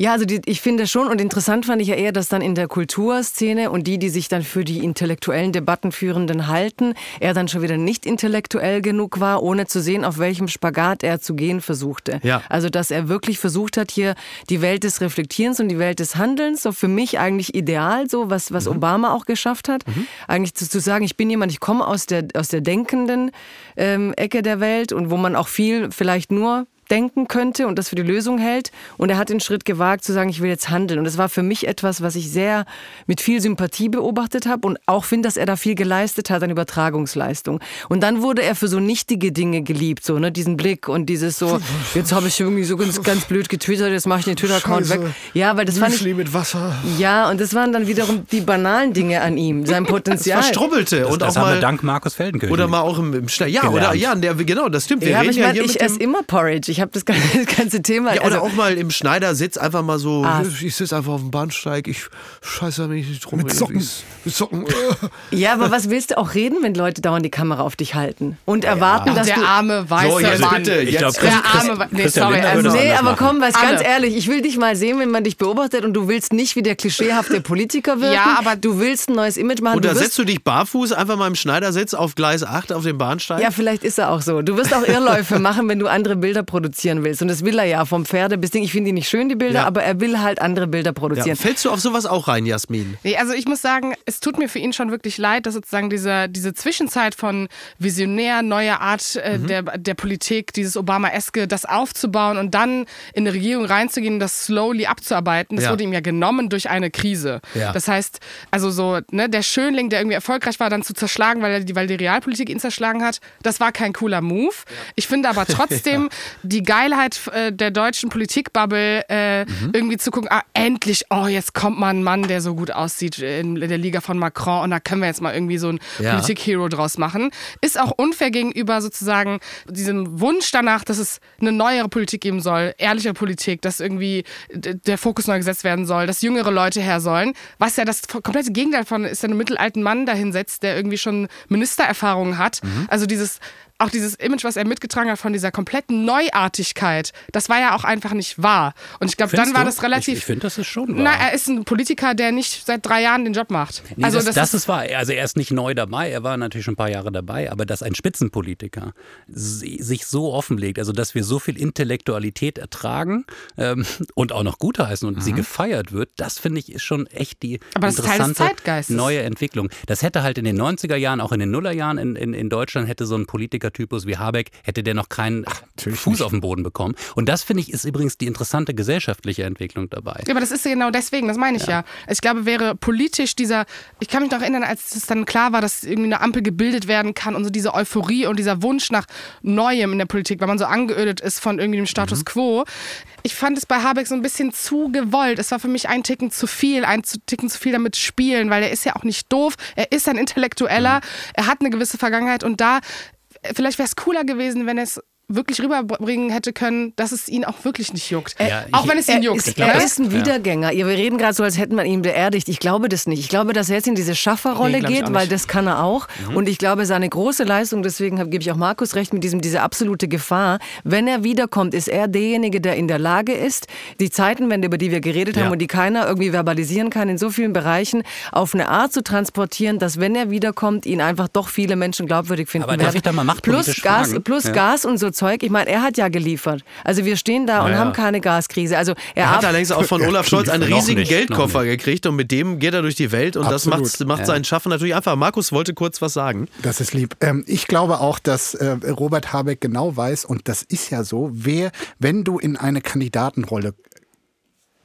Ja, also die, ich finde schon und interessant fand ich ja eher, dass dann in der Kulturszene und die, die sich dann für die intellektuellen Debattenführenden halten, er dann schon wieder nicht intellektuell genug war, ohne zu sehen, auf welchem Spagat er zu gehen versuchte. Ja. Also dass er wirklich versucht hat, hier die Welt des Reflektierens und die Welt des Handelns, so für mich eigentlich ideal, so was, was Obama auch geschafft hat, eigentlich zu, zu sagen, ich bin jemand, ich komme aus der, aus der denkenden ähm, Ecke der Welt und wo man auch viel vielleicht nur denken könnte und das für die Lösung hält. Und er hat den Schritt gewagt zu sagen, ich will jetzt handeln. Und das war für mich etwas, was ich sehr mit viel Sympathie beobachtet habe und auch finde, dass er da viel geleistet hat an Übertragungsleistung. Und dann wurde er für so nichtige Dinge geliebt, so ne, diesen Blick und dieses so, jetzt habe ich irgendwie so ganz, ganz blöd getwittert, jetzt mache ich den Twitter-Account weg. Ja, weil das fand ich, mit Wasser. ja, und das waren dann wiederum die banalen Dinge an ihm, sein Potenzial. Verstrubbelte Das, und das auch haben wir mal. dank Markus Feldenkirchen. Oder mal auch im, im Schnell. Ja, oder ja, der, genau, das stimmt. Wir Ja, reden ich ja hier ich mit esse immer Porridge. Ich ich habe *laughs* das ganze Thema. Ja, oder also, auch mal im Schneidersitz einfach mal so, Ah. ich sitze einfach auf dem Bahnsteig, ich scheiße mich nicht drum. Mit Socken. Ich- Mit Socken. *laughs* ja, aber was willst du auch reden, wenn Leute dauernd die Kamera auf dich halten und erwarten, dass der du arme weiße So, jetzt Mann. bitte, Ich jetzt. glaub, Der Christ- arme, Wa- nee, Christian sorry, also, Nee, aber machen. komm, was ganz ehrlich, ich will dich mal sehen, wenn man dich beobachtet und du willst nicht wie der klischeehafte Politiker wirken. Ja, aber- du willst ein neues Image machen. Und da du wirst, setzt du dich barfuß einfach mal im Schneidersitz auf Gleis 8 auf dem Bahnsteig? ja, vielleicht ist er auch so. Du wirst auch *laughs* Irrläufe machen, wenn du andere Bilder produzieren willst. Und das will er ja vom Pferde bis Ding. Ich finde die nicht schön, die Bilder, Ja. aber er will halt andere Bilder Ja, produzieren. Fällst du auf sowas auch rein, Jasmin? Nee, also ich muss sagen, es tut mir für ihn schon wirklich leid, dass sozusagen diese, diese Zwischenzeit von visionär, neuer Art äh, Mhm. der, der Politik, dieses Obama-eske, das aufzubauen und dann in eine Regierung reinzugehen und das slowly abzuarbeiten, das Ja. wurde ihm ja genommen durch eine Krise. Ja. Das heißt, also so, ne, der Schönling, der irgendwie erfolgreich war, dann zu zerschlagen, weil, er die, weil die Realpolitik ihn zerschlagen hat, das war kein cooler Move. Ich finde aber *laughs* trotzdem die Geilheit äh, der deutschen Politikbubble, äh, Mhm. irgendwie zu gucken, ah, endlich, oh, jetzt kommt mal ein Mann, der so gut aussieht in der Liga von Macron und da können wir jetzt mal irgendwie so ein Ja. Politik-Hero draus machen. Ist auch unfair gegenüber sozusagen diesem Wunsch danach, dass es eine neuere Politik geben soll, ehrliche Politik, dass irgendwie der Fokus neu gesetzt werden soll, dass jüngere Leute her sollen. Was ja das komplette Gegenteil von ist, der einen mittelalten Mann dahinsetzt, der irgendwie schon Ministererfahrungen hat. Mhm. Also dieses auch dieses Image, was er mitgetragen hat von dieser kompletten Neuartigkeit, das war ja auch einfach nicht wahr. Und ich glaube, dann war du? das relativ. Ich, ich finde, das ist schon wahr. na, er ist ein Politiker, der nicht seit drei Jahren den Job macht. Nee, also das, das, ist wahr. Also er ist nicht neu dabei, er war natürlich schon ein paar Jahre dabei, aber dass ein Spitzenpolitiker si- sich so offenlegt, also dass wir so viel Intellektualität ertragen ähm, und auch noch gutheißen und sie gefeiert wird, das finde ich ist schon echt die Mhm. Aber das interessante neue Entwicklung. Das hätte halt in den 90er Jahren, auch in den Nullerjahren in, in, in Deutschland hätte so ein Politikertypus wie Habeck, hätte der noch keinen Fuß auf den Boden bekommen. Und das finde ich ist übrigens die interessante gesellschaftliche Entwicklung dabei. Ja, aber das ist ja genau deswegen, das meine ich ja. Ich glaube, wäre politisch dieser, ich kann mich noch erinnern, als es dann klar war, dass irgendwie eine Ampel gebildet werden kann und so diese Euphorie und dieser Wunsch nach Neuem in der Politik, weil man so angeödet ist von irgendwie dem Status quo. Ich fand es bei Habeck so ein bisschen zu gewollt. Es war für mich ein Ticken zu viel, ein zu- Ticken zu viel damit spielen, weil er ist ja auch nicht doof, er ist ein Intellektueller, er hat eine gewisse Vergangenheit und da, vielleicht wäre es cooler gewesen, wenn es wirklich rüberbringen hätte können, dass es ihn auch wirklich nicht juckt. Ja, auch ich- wenn es ihn Er juckt. ist, glaub, er ist ein Wiedergänger. Ja, wir reden gerade so, als hätten wir ihn beerdigt. Ich glaube das nicht. Ich glaube, dass er jetzt in diese Schafferrolle Nee, geht, weil das kann er auch. Mhm. Und ich glaube, seine große Leistung, deswegen gebe ich auch Markus recht mit diesem, diese absolute Gefahr. Wenn er wiederkommt, ist er derjenige, der in der Lage ist, die Zeitenwende, über die wir geredet haben Ja. und die keiner irgendwie verbalisieren kann, in so vielen Bereichen auf eine Art zu transportieren, dass wenn er wiederkommt, ihn einfach doch viele Menschen glaubwürdig finden Aber darf werden. ich da mal plus Gas, plus Ja. Gas und so Zeug. Ich meine, er hat ja geliefert. Also wir stehen da und Ja, ja. haben keine Gaskrise. Also er, Er hat allerdings auch von *laughs* Olaf Scholz einen riesigen nicht, Geldkoffer gekriegt und mit dem geht er durch die Welt und Absolut. das macht, macht sein Schaffen natürlich einfach. Markus wollte kurz was sagen. Das ist lieb. Ähm, ich glaube auch, dass äh, Robert Habeck genau weiß, und das ist ja so, wer, wenn du in eine Kandidatenrolle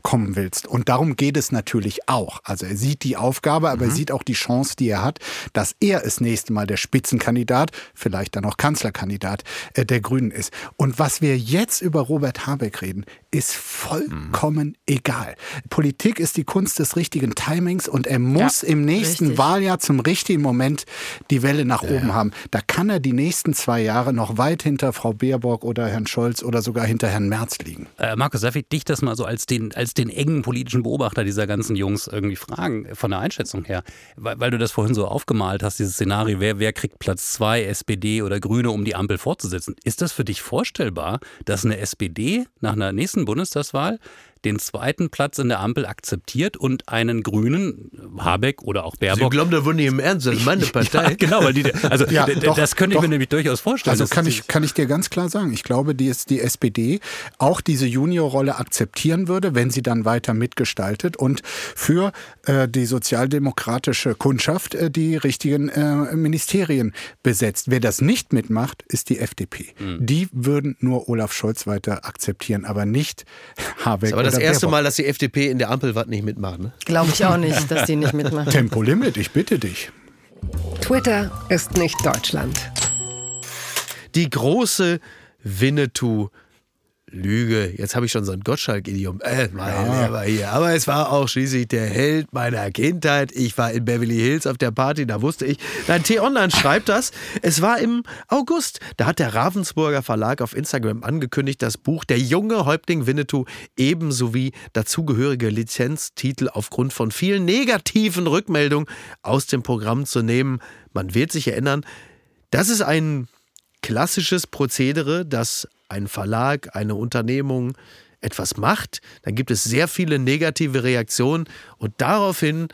kommen willst. Und darum geht es natürlich auch. Also er sieht die Aufgabe, aber er sieht auch die Chance, die er hat, dass er das nächste Mal der Spitzenkandidat, vielleicht dann auch Kanzlerkandidat äh, der Grünen ist. Und was wir jetzt über Robert Habeck reden, ist vollkommen egal. Politik ist die Kunst des richtigen Timings und er muss im nächsten richtig. Wahljahr zum richtigen Moment die Welle nach oben haben. Da kann er die nächsten zwei Jahre noch weit hinter Frau Baerbock oder Herrn Scholz oder sogar hinter Herrn Merz liegen. Äh, Markus, darf ich dich das mal so als den, als den engen politischen Beobachter dieser ganzen Jungs irgendwie fragen, von der Einschätzung her? Weil, weil du das vorhin so aufgemalt hast, dieses Szenario, wer, wer kriegt Platz zwei, SPD oder Grüne, um die Ampel fortzusetzen. Ist das für dich vorstellbar, dass eine SPD nach einer nächsten Bundestagswahl den zweiten Platz in der Ampel akzeptiert und einen Grünen, Habeck oder auch Baerbock, glauben, da würden die im Ernst, das ist meine *laughs* ja, *laughs* genau, weil die, also Ja, doch, das könnte ich doch. mir nämlich durchaus vorstellen. Also kann ich, kann ich dir ganz klar sagen, ich glaube, die, ist die SPD auch diese Juniorrolle akzeptieren würde, wenn sie dann weiter mitgestaltet und für äh, die sozialdemokratische Kundschaft äh, die richtigen äh, Ministerien besetzt. Wer das nicht mitmacht, ist die FDP. Hm. Die würden nur Olaf Scholz weiter akzeptieren, aber nicht *laughs* Habeck Aber das erste. Mal, dass die FDP in der Ampel was nicht mitmacht. Ne? glaube ich auch nicht, dass die nicht mitmachen. Tempolimit, ich bitte dich. Twitter ist nicht Deutschland. Die große Winnetou Lüge. Jetzt habe ich schon so ein Gottschalk-Idiom. Äh, mein Lieber hier. Aber es war auch schließlich der Held meiner Kindheit. Ich war in Beverly Hills auf der Party, da wusste ich. Nein, T-Online schreibt das. Es war im August. Da hat der Ravensburger Verlag auf Instagram angekündigt, das Buch Der junge Häuptling Winnetou ebenso wie dazugehörige Lizenztitel aufgrund von vielen negativen Rückmeldungen aus dem Programm zu nehmen. Man wird sich erinnern, das ist ein klassisches Prozedere, dass ein Verlag, eine Unternehmung etwas macht, dann gibt es sehr viele negative Reaktionen und daraufhin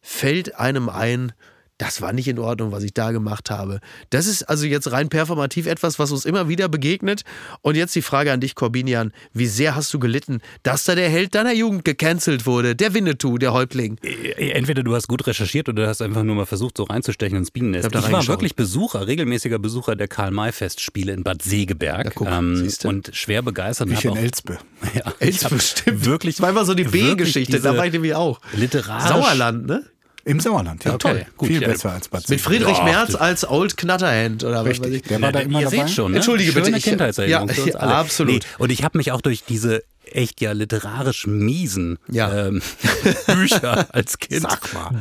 fällt einem ein, das war nicht in Ordnung, was ich da gemacht habe. Das ist also jetzt rein performativ etwas, was uns immer wieder begegnet. Und jetzt die Frage an dich, Corbinian. Wie sehr hast du gelitten, dass da der Held deiner Jugend gecancelt wurde? Der Winnetou, der Häuptling. Äh, Entweder du hast gut recherchiert oder du hast einfach nur mal versucht, so reinzustechen ins Bienennest. Ich Ich, war wirklich Besucher, regelmäßiger Besucher der Karl-May-Festspiele in Bad Segeberg. Ja, guck, ähm, und schwer begeistert. hab in auch- Elspe. *laughs* Ja, Elf ich hab bestimmt. Wirklich. Das war immer so die B-Geschichte. Da war ich nämlich auch. Literarisch. Sauerland, ne? Im Sauerland, ja. Okay, toll. gut, Viel ja. besser als Bad Mit. Friedrich Ja, Merz als Old Knatterhand oder was weiß ich. Richtig, der war da immer Ihr dabei. seht schon, ne? Entschuldige bitte, Schöne ich- Kindheitserinnerung ja, für uns alle. absolut. Nee, und ich habe mich auch durch diese echt ja literarisch miesen Ja. ähm, *laughs* Bücher als Kind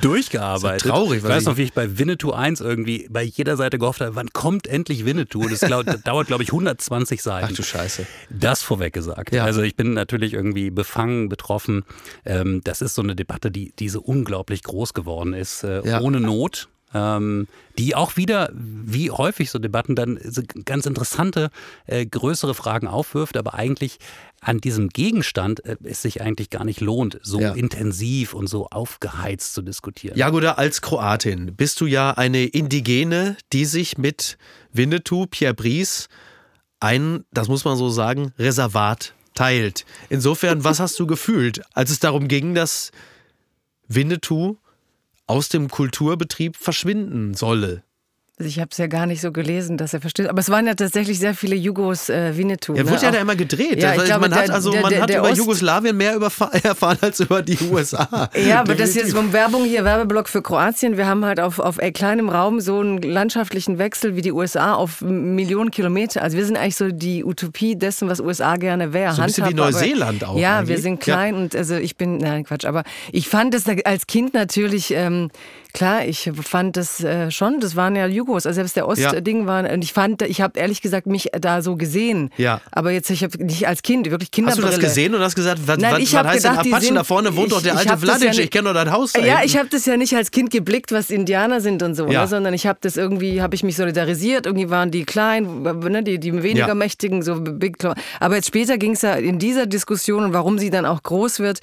durchgearbeitet. Traurig, ich weiß noch, wie ich bei Winnetou 1 irgendwie bei jeder Seite gehofft habe, wann kommt endlich Winnetou? Das, glaub, das *laughs* dauert, glaube ich, 120 Seiten. Ach du Scheiße. Das vorweg gesagt. Ja. Also ich bin natürlich irgendwie befangen, betroffen. Ähm, das ist so eine Debatte, die, die so unglaublich groß geworden ist, äh, Ja. ohne Not. Ähm, die auch wieder, wie häufig so Debatten, dann ganz interessante, äh, größere Fragen aufwirft, aber eigentlich an diesem Gegenstand äh, es sich eigentlich gar nicht lohnt, so Ja. intensiv und so aufgeheizt zu diskutieren. Jagoda, als Kroatin bist du ja eine Indigene, die sich mit Winnetou, Pierre Brice, ein, das muss man so sagen, Reservat teilt. Insofern, was hast du gefühlt, als es darum ging, dass Winnetou aus dem Kulturbetrieb verschwinden solle? Also ich habe es ja gar nicht so gelesen, dass er versteht. Aber es waren ja tatsächlich sehr viele Jugos äh, Winnetou. Er ne? wurde ja Auch- da immer gedreht. Ja, glaube, man hat der- also der- man der- hat über Ost- Jugoslawien mehr *laughs* erfahren als über die USA. Ja, aber *laughs* das ist jetzt um Werbung hier, Werbeblock für Kroatien. Wir haben halt auf, auf äh, kleinem Raum so einen landschaftlichen Wechsel wie die USA auf Millionen Kilometer. Also wir sind eigentlich so die Utopie dessen, was USA gerne wäre. So ein bisschen wie Neuseeland auch Ja, eigentlich. wir sind klein und also ich bin, nein Quatsch, aber ich fand das da als Kind natürlich, ähm, klar, ich fand das äh, schon, das waren ja Jugos, also selbst der Ja. Ostding war, und ich fand, ich habe ehrlich gesagt mich da so gesehen. Ja. Aber jetzt, ich habe nicht als Kind, wirklich Hast du Kinderbrille. das gesehen und hast gesagt, was, Nein, was, ich was heißt denn gedacht, die Apachen? Da vorne wohnt doch der ich- ich alte ja Vladic, nicht- ich kenne doch dein Haus da Ja, hinten. ich habe das ja nicht als Kind geblickt, was Indianer sind und so, Ja. ne, sondern ich habe das irgendwie, habe ich mich solidarisiert. Irgendwie waren die klein, ne, die, die weniger Ja. mächtigen, so big. Aber jetzt später ging es ja in dieser Diskussion und warum sie dann auch groß wird.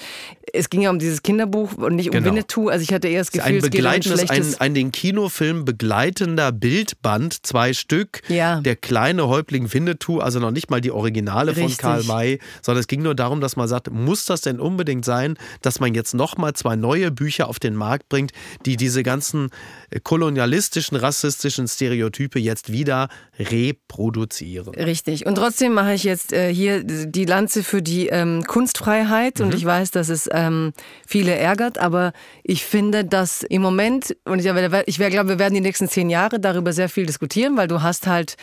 Es ging ja um dieses Kinderbuch und nicht um Genau. Winnetou. Also ich hatte eher das Gefühl, es geht um begleitendes, ein, ein den Kinofilm begleitender Bildband, zwei Stück. Ja. Der kleine Häuptling Winnetou, also noch nicht mal die Originale von Richtig. Karl May, sondern es ging nur darum, dass man sagt, muss das denn unbedingt sein, dass man jetzt nochmal zwei neue Bücher auf den Markt bringt, die diese ganzen äh, kolonialistischen, rassistischen Stereotype jetzt wieder reproduzieren. Richtig. Und trotzdem mache ich jetzt äh, hier die Lanze für die ähm, Kunstfreiheit. Mhm. Und ich weiß, dass es ähm, viele ärgert, aber ich finde, dass im Moment, und ich, ich glaube, wir werden die nächsten zehn Jahre darüber sehr viel diskutieren, weil du hast halt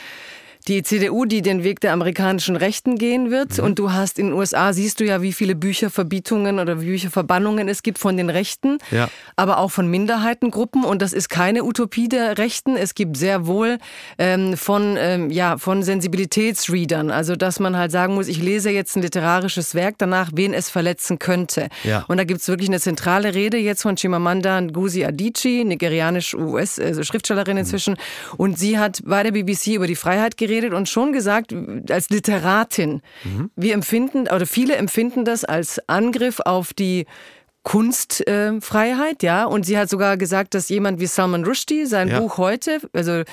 die CDU, die den Weg der amerikanischen Rechten gehen wird. Mhm. Und du hast in den USA, siehst du ja, wie viele Bücherverbietungen oder Bücherverbannungen es gibt von den Rechten, Ja. aber auch von Minderheitengruppen. Und das ist keine Utopie der Rechten. Es gibt sehr wohl ähm, von, ähm, ja, von Sensibilitätsreadern. Also, dass man halt sagen muss, ich lese jetzt ein literarisches Werk danach, wen es verletzen könnte. Ja. Und da gibt es wirklich eine zentrale Rede jetzt von Chimamanda Ngozi Adichie, nigerianisch-US-Schriftstellerin Mhm. inzwischen. Und sie hat bei der BBC über die Freiheit geredet und schon gesagt, als Literatin, Mhm. wir empfinden, oder viele empfinden das als Angriff auf die Kunstfreiheit, ja. Und sie hat sogar gesagt, dass jemand wie Salman Rushdie sein Ja. Buch heute, also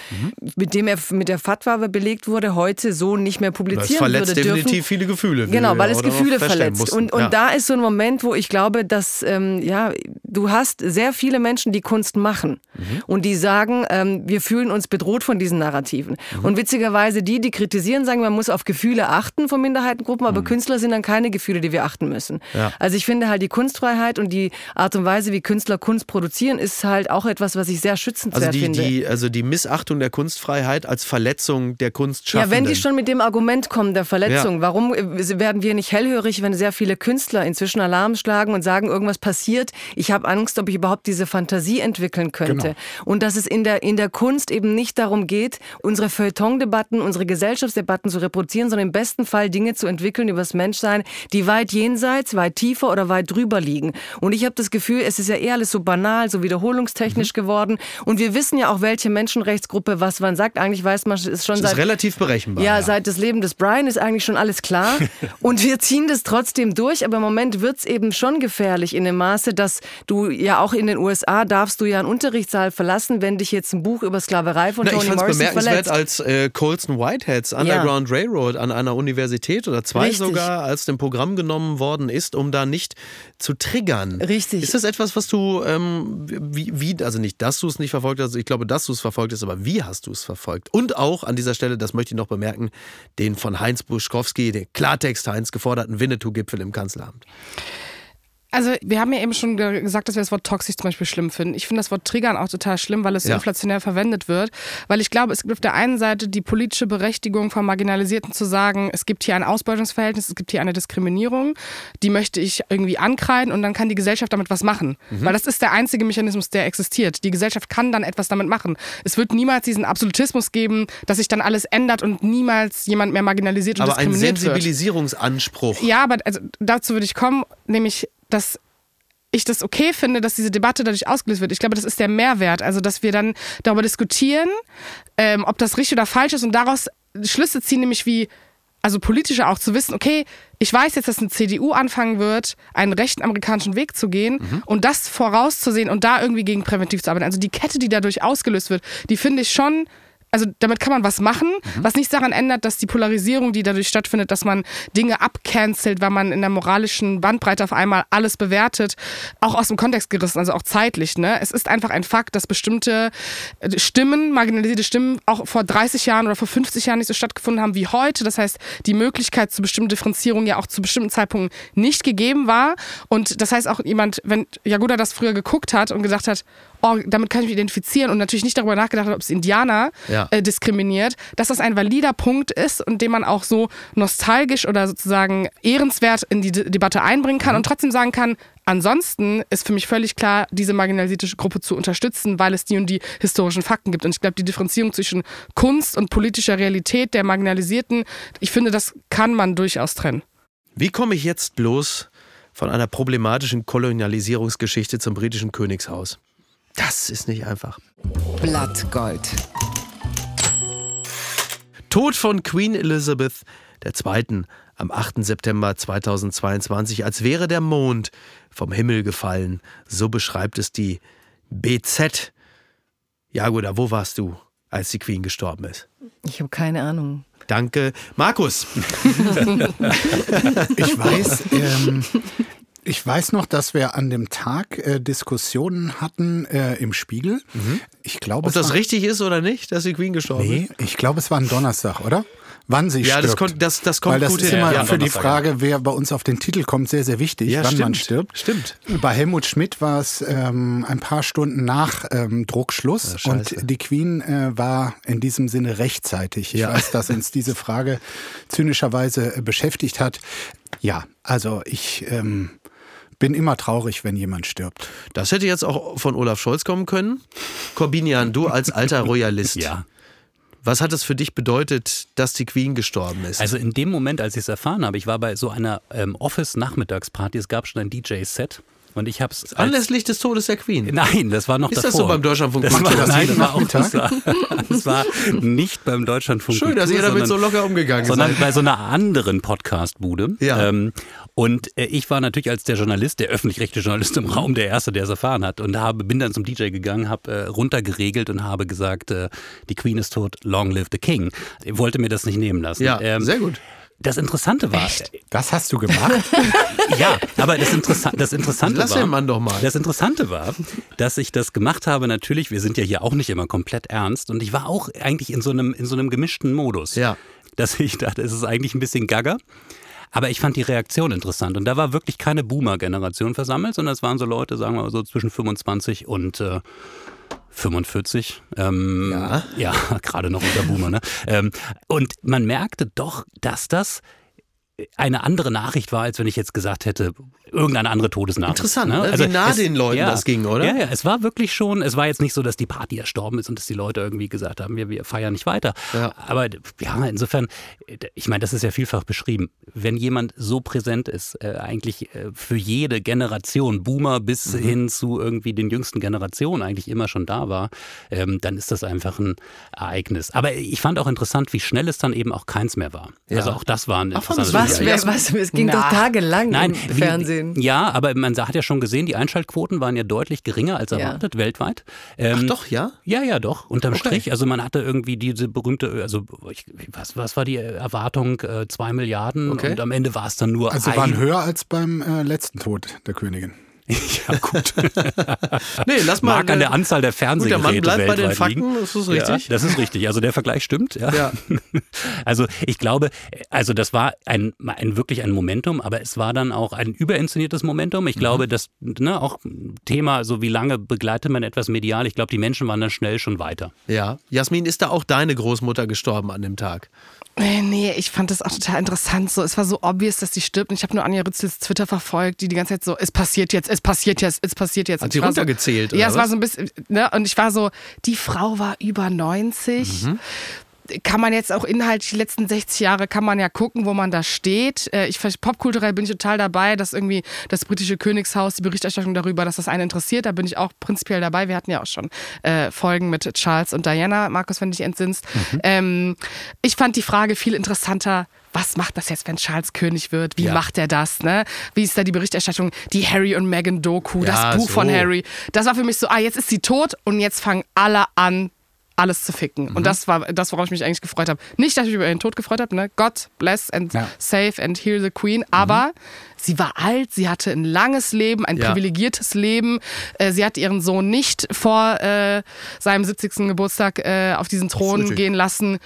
mit dem er mit der Fatwa belegt wurde, heute so nicht mehr Das publizieren verletzt würde dürfen. definitiv viele Gefühle. Genau, weil es Gefühle verletzt. mussten. Und, und Ja. da ist so ein Moment, wo ich glaube, dass ähm, ja, du hast sehr viele Menschen, die Kunst machen Mhm. und die sagen, ähm, wir fühlen uns bedroht von diesen Narrativen. Mhm. Und witzigerweise die, die kritisieren, sagen, man muss auf Gefühle achten von Minderheitengruppen, aber Künstler sind dann keine Gefühle, die wir achten müssen. Mhm. Ja. Also ich finde halt die Kunstfreiheit und die Art und Weise, wie Künstler Kunst produzieren, ist halt auch etwas, was ich sehr schützenswert Also die, finde. die, also die Missachtung der Kunstfreiheit als Verletzung der ja, Kunstschaffenden. wenn die schon mit dem Argument kommen der Verletzung, warum äh, werden wir nicht hellhörig, wenn sehr viele Künstler inzwischen Alarm schlagen und sagen, irgendwas passiert? Ich habe Angst, ob ich überhaupt diese Fantasie entwickeln könnte. Genau. Und dass es in der, in der Kunst eben nicht darum geht, unsere Feuilleton-Debatten, unsere Gesellschaftsdebatten zu reproduzieren, sondern im besten Fall Dinge zu entwickeln über das Menschsein, die weit jenseits, weit tiefer oder weit drüber liegen. Und ich habe das Gefühl, es ist ja eher alles so banal, so wiederholungstechnisch Mhm. geworden. Und wir wissen ja auch, welche Menschenrechtsgruppe was wann sagt. Eigentlich weiß man, es ist schon das seit ist relativ berechenbar. ja, seit das Leben des Brian ist eigentlich schon alles klar. *laughs* Und wir ziehen das trotzdem durch. Aber im Moment wird's eben schon gefährlich in dem Maße, dass du ja auch in den USA darfst du ja einen Unterrichtssaal verlassen, wenn dich jetzt ein Buch über Sklaverei von Na, ich Toni es Morrison bemerkenswert, verletzt. als äh, Colson Whiteheads Underground Railroad an einer Universität oder zwei Richtig. sogar als dem Programm genommen worden ist, um da nicht zu triggern. Richtig. Ist das etwas, was du, ähm, wie, wie, also nicht, dass du es nicht verfolgt hast, ich glaube, dass du es verfolgt hast, aber wie hast du es verfolgt? Und auch an dieser Stelle, das möchte ich noch bemerken, den von Heinz Buschkowski, den Klartext Heinz geforderten Winnetou-Gipfel im Kanzleramt. Also, wir haben ja eben schon ge- gesagt, dass wir das Wort toxisch zum Beispiel schlimm finden. Ich finde das Wort triggern auch total schlimm, weil es so Ja. inflationär verwendet wird. Weil ich glaube, es gibt auf der einen Seite die politische Berechtigung von Marginalisierten zu sagen, es gibt hier ein Ausbeutungsverhältnis, es gibt hier eine Diskriminierung, die möchte ich irgendwie ankreiden und dann kann die Gesellschaft damit was machen. Weil das ist der einzige Mechanismus, der existiert. Die Gesellschaft kann dann etwas damit machen. Es wird niemals diesen Absolutismus geben, dass sich dann alles ändert und niemals jemand mehr marginalisiert und Aber ein diskriminiert wird. Sensibilisierungsanspruch. Ja, aber also dazu würde ich kommen, nämlich, dass ich das okay finde, dass diese Debatte dadurch ausgelöst wird. Ich glaube, das ist der Mehrwert. Also, dass wir dann darüber diskutieren, ähm, ob das richtig oder falsch ist und daraus Schlüsse ziehen, nämlich wie, also politische auch zu wissen, okay, ich weiß jetzt, dass eine CDU anfangen wird, einen rechten amerikanischen Weg zu gehen und das vorauszusehen und da irgendwie gegen präventiv zu arbeiten. Also die Kette, die dadurch ausgelöst wird, die finde ich schon also damit kann man was machen, was nichts daran ändert, dass die Polarisierung, die dadurch stattfindet, dass man Dinge abcancelt, weil man in der moralischen Bandbreite auf einmal alles bewertet, auch aus dem Kontext gerissen, also auch zeitlich. Ne? Es ist einfach ein Fakt, dass bestimmte äh, Stimmen, marginalisierte Stimmen, auch vor 30 Jahren oder vor 50 Jahren nicht so stattgefunden haben wie heute. Das heißt, die Möglichkeit zu bestimmten Differenzierungen ja auch zu bestimmten Zeitpunkten nicht gegeben war. Und das heißt auch jemand, wenn Jagoda das früher geguckt hat und gesagt hat, oh, damit kann ich mich identifizieren und natürlich nicht darüber nachgedacht hat, ob es Indianer Ja. äh, diskriminiert, dass das ein valider Punkt ist und den man auch so nostalgisch oder sozusagen ehrenswert in die De Debatte einbringen kann und trotzdem sagen kann, ansonsten ist für mich völlig klar, diese marginalisierte Gruppe zu unterstützen, weil es die und die historischen Fakten gibt. Und ich glaube, die Differenzierung zwischen Kunst und politischer Realität der Marginalisierten, ich finde, das kann man durchaus trennen. Wie komme ich jetzt bloß von einer problematischen Kolonialisierungsgeschichte zum britischen Königshaus? Das ist nicht einfach. Blattgold. Tod von Queen Elizabeth II. am 8. September 2022, als wäre der Mond vom Himmel gefallen. So beschreibt es die BZ. Jagoda, wo warst du, als die Queen gestorben ist? Ich habe keine Ahnung. Danke. Markus, *laughs* Ich weiß, ähm, ich weiß noch, dass wir an dem Tag äh, Diskussionen hatten äh, im Spiegel. Ich glaube, ob das war, richtig ist oder nicht, dass die Queen gestorben Nee, ist? ich glaube, es war ein Donnerstag, oder? Wann sie Ja, das, stirbt. kon- das, das kommt Weil das gut ist hin. immer ja, für die Frage, wer bei uns auf den Titel kommt, sehr, sehr wichtig, ja, wann stimmt. man stirbt. Stimmt. Bei Helmut Schmidt war es ähm, ein paar Stunden nach ähm, Druckschluss Ja, und die Queen äh, war in diesem Sinne rechtzeitig. Ich Ja. weiß, dass uns diese Frage zynischerweise äh, beschäftigt hat. Ja, also ich ähm, bin immer traurig, wenn jemand stirbt. Das hätte jetzt auch von Olaf Scholz kommen können. Corbinian, du als alter *laughs* Royalist. Ja. Was hat es für dich bedeutet, dass die Queen gestorben ist? Also in dem Moment, als ich es erfahren habe, ich war bei so einer ähm, Office-Nachmittagsparty, es gab schon ein DJ-Set und ich habe es Anlässlich des Todes der Queen. Nein, das war noch Ist davor. das so beim Deutschlandfunk? Das war, das nein, jeden das war auch das war, das war nicht beim Deutschlandfunk. Schön, dass ihr damit so sondern- locker umgegangen sondern seid. bei so einer anderen Podcast-Bude. Ja. Ähm, und äh, ich war natürlich als der Journalist, der öffentlich-rechtliche Journalist im Raum, der Erste, der es erfahren hat. Und habe, bin dann zum DJ gegangen, habe äh, runtergeregelt und habe gesagt, äh, die Queen ist tot, long live the King. Ich wollte mir das nicht nehmen lassen. Ja, sehr gut. Das Interessante war, Das hast du gemacht? *laughs* ja, aber das, Interessa das Interessante Lass war, den Mann doch mal. das Interessante war, dass ich das gemacht habe. Natürlich, wir sind ja hier auch nicht immer komplett ernst und ich war auch eigentlich in so einem in so einem gemischten Modus. Ja. Dass ich dachte, es ist eigentlich ein bisschen gaga. Aber ich fand die Reaktion interessant. Und da war wirklich keine Boomer-Generation versammelt, sondern es waren so Leute, sagen wir mal so zwischen 25 und äh, 45. Ähm, Ja. Ja, *laughs* gerade noch unter Boomer. Ne? Ähm, und man merkte doch, dass das eine andere Nachricht war, als wenn ich jetzt gesagt hätte, irgendeine andere Todesnachricht. Interessant, ne? Wie nah den Leuten das ging, oder? Ja, ja, es war wirklich schon, es war jetzt nicht so, dass die Party erstorben ist und dass die Leute irgendwie gesagt haben, wir, wir feiern nicht weiter. Ja. Aber ja, insofern, ich meine, das ist ja vielfach beschrieben. Wenn jemand so präsent ist, äh, eigentlich äh, für jede Generation, Boomer bis Mhm. hin zu irgendwie den jüngsten Generationen eigentlich immer schon da war, ähm, dann ist das einfach ein Ereignis. Aber ich fand auch interessant, wie schnell es dann eben auch keins mehr war. Ja. Also auch das war ein interessantes Was, Ja, wer, was, es ging doch tagelang Nein, im wie- Fernsehen. Ja, aber man hat ja schon gesehen, die Einschaltquoten waren ja deutlich geringer als Ja. erwartet weltweit. Ach Ähm, doch, ja? ja, ja, doch. Unterm Okay. Strich. Also man hatte irgendwie diese berühmte, also ich, was, was war die Erwartung? Äh, zwei Milliarden Okay. und am Ende war es dann nur Also ein. waren höher als beim äh, letzten Tod der Königin. *laughs* ja, gut. *laughs* Nee, lass mal. Mag an der Anzahl der Gut, der Fernsehgeräte Mann bleibt bei den Fakten, liegen. das ist richtig. Ja, das ist richtig. Also der Vergleich stimmt. Ja. Ja. *laughs* Also ich glaube, also das war ein, ein wirklich ein Momentum, aber es war dann auch ein überinszeniertes Momentum. Mhm. Ich glaube, das ne, auch Thema, so wie lange begleitet man etwas medial. Ich glaube, die Menschen waren dann schnell schon weiter. Ja. Jasmin, ist da auch deine Großmutter gestorben an dem Tag? Äh, Nee, ich fand das auch total interessant. So, es war so obvious, dass sie stirbt. Und ich habe nur Anja Rützels Twitter verfolgt, die die ganze Zeit so, es passiert jetzt, es passiert jetzt, es passiert jetzt. Hat Und sie runtergezählt, So, oder ja, es war so ein bisschen, ne? Und ich war so, die Frau war über 90. Kann man jetzt auch inhaltlich die letzten 60 Jahre kann man ja gucken, wo man da steht. Äh, Ich popkulturell bin ich total dabei, dass irgendwie das britische Königshaus die Berichterstattung darüber, dass das einen interessiert, da bin ich auch prinzipiell dabei. Wir hatten ja auch schon äh, Folgen mit Charles und Diana, Markus, wenn du dich entsinnst. Ähm, ich fand die Frage viel interessanter. Was macht das jetzt, wenn Charles König wird? Wie Ja. macht er das? Ne? Wie ist da die Berichterstattung? Die Harry und Meghan Doku, Ja, das Buch von so. Harry. Das war für mich so, ah, jetzt ist sie tot und jetzt fangen alle an, alles zu ficken. Mhm. Und das war das, worauf ich mich eigentlich gefreut habe. Nicht, dass ich mich über ihren Tod gefreut habe, ne? God bless and Ja. save and heal the Queen, aber sie war alt, sie hatte ein langes Leben, ein Ja. privilegiertes Leben. Äh, sie hat ihren Sohn nicht vor äh, seinem 70. Geburtstag äh, auf diesen Thron gehen lassen.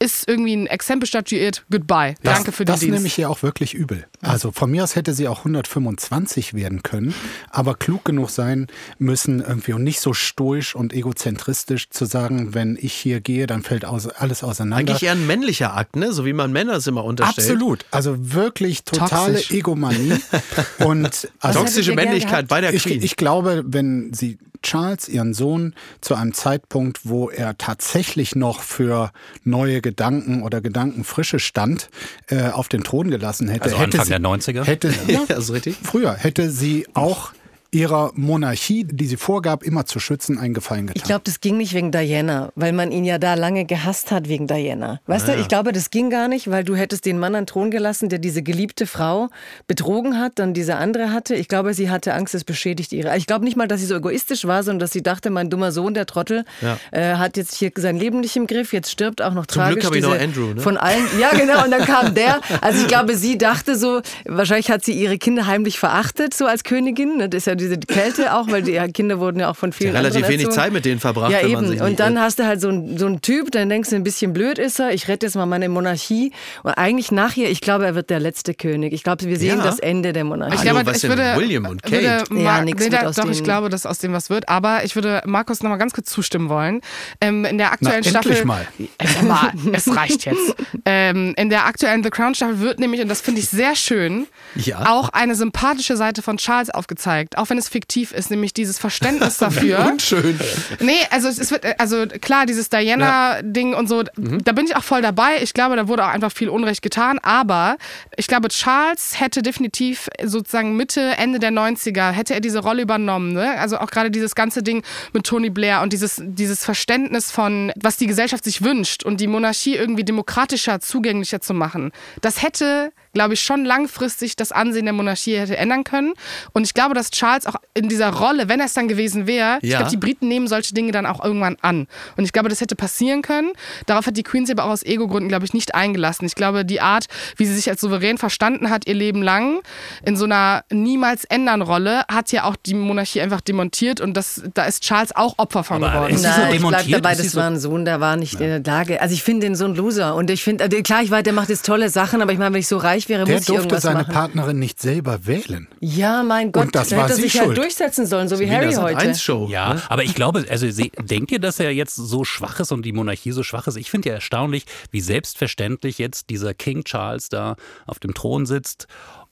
Ist irgendwie ein Exempel statuiert. Goodbye. Danke für den Das Dienst. nehme ich ihr auch wirklich übel. Also von mir aus hätte sie auch 125 werden können, aber klug genug sein müssen irgendwie und nicht so stoisch und egozentristisch zu sagen, wenn ich hier gehe, dann fällt alles auseinander. Eigentlich eher ein männlicher Akt, ne? So wie man Männer es immer unterstellt. Absolut. Also wirklich totale Toxisch. Egomanie. *laughs* und also Toxische Männlichkeit bei der ich, Queen. ich glaube, wenn sie Charles, ihren Sohn, zu einem Zeitpunkt, wo er tatsächlich noch für neue Gedanken oder Gedankenfrische stand, äh, auf den Thron gelassen hätte, Also hätte Anfang sie, der 90er? Hätte, ja, *laughs* ja, ist richtig. früher hätte sie auch ihrer Monarchie, die sie vorgab, immer zu schützen, einen Gefallen getan. Ich glaube, das ging nicht wegen Diana, weil man ihn ja da lange gehasst hat wegen Diana. Weißt du, ich glaube, das ging gar nicht, weil du hättest den Mann an den Thron gelassen, der diese geliebte Frau betrogen hat, dann diese andere hatte. Ich glaube, sie hatte Angst, es beschädigt ihre. Ich glaube nicht mal, dass sie so egoistisch war, sondern dass sie dachte, mein dummer Sohn, der Trottel, Ja. äh, hat jetzt hier sein Leben nicht im Griff, jetzt stirbt auch noch Zum tragisch. Glück habe ich noch Andrew, ne? Von allen, ja genau, und dann kam der. Also ich glaube, sie dachte so, wahrscheinlich hat sie ihre Kinder heimlich verachtet, so als Königin. ne? Das ist ja diese Kälte auch, weil die Kinder wurden ja auch von vielen relativ anderen wenig. Zeit mit denen verbracht, Ja, wenn eben. man sich und dann hast du halt so einen so Typ, dann denkst du, ein bisschen blöd ist er, ich rette jetzt mal meine Monarchie. Und eigentlich nachher, ich glaube, er wird der letzte König. Ich glaube, wir sehen Ja. das Ende der Monarchie. Ich Hallo, glaube, was ich denn würde, William und würde Kate? Ma- Ja, nix nee, wird da, aus doch, ich glaube, dass aus dem was wird. Aber ich würde Markus noch mal ganz kurz zustimmen wollen. Ähm, in der aktuellen Na, endlich Staffel. mal. Äh, mal, es reicht jetzt. *laughs* Ähm, in der aktuellen The Crown Staffel wird nämlich, und das finde ich sehr schön, Ja. auch eine sympathische Seite von Charles aufgezeigt. Auch wenn es fiktiv ist, nämlich dieses Verständnis *laughs* dafür. Unschön. Nee, also es wird, also klar, dieses Diana-Ding und so, da bin ich auch voll dabei. Ich glaube, da wurde auch einfach viel Unrecht getan. Aber ich glaube, Charles hätte definitiv sozusagen Mitte, Ende der 90er, hätte er diese Rolle übernommen. Ne? Also auch gerade dieses ganze Ding mit Tony Blair und dieses, dieses Verständnis von, was die Gesellschaft sich wünscht und die Monarchie irgendwie demokratischer, zugänglicher zu machen. Das hätte glaube ich, schon langfristig das Ansehen der Monarchie hätte ändern können. Und ich glaube, dass Charles auch in dieser Rolle, wenn er es dann gewesen wäre, ich Ja. glaube, die Briten nehmen solche Dinge dann auch irgendwann an. Und ich glaube, das hätte passieren können. Darauf hat die Queen sich aber auch aus Ego-Gründen, glaube ich, nicht eingelassen. Ich glaube, die Art, wie sie sich als souverän verstanden hat, ihr Leben lang, in so einer niemals ändern Rolle, hat ja auch die Monarchie einfach demontiert. Und das, da ist Charles auch Opfer von Aber geworden. ist sie so Nein, ich bleib demontiert? dabei, das so- war ein Sohn, der war nicht in der Lage. Also ich finde den so ein Loser. Und ich finde, also klar, ich weiß, der macht jetzt tolle Sachen, aber ich meine, wenn ich so reich ehrlich wäre, Der muss ich durfte irgendwas seine machen. Partnerin nicht selber wählen. Ja, mein Gott, Und das da war hätte er sie sich halt schuld. durchsetzen sollen, so wie Harry das heute. 1 Show. Ja, ne? aber ich glaube, also denkt ihr, dass er jetzt so schwach ist und die Monarchie so schwach ist? Ich finde ja erstaunlich, wie selbstverständlich jetzt dieser King Charles da auf dem Thron sitzt.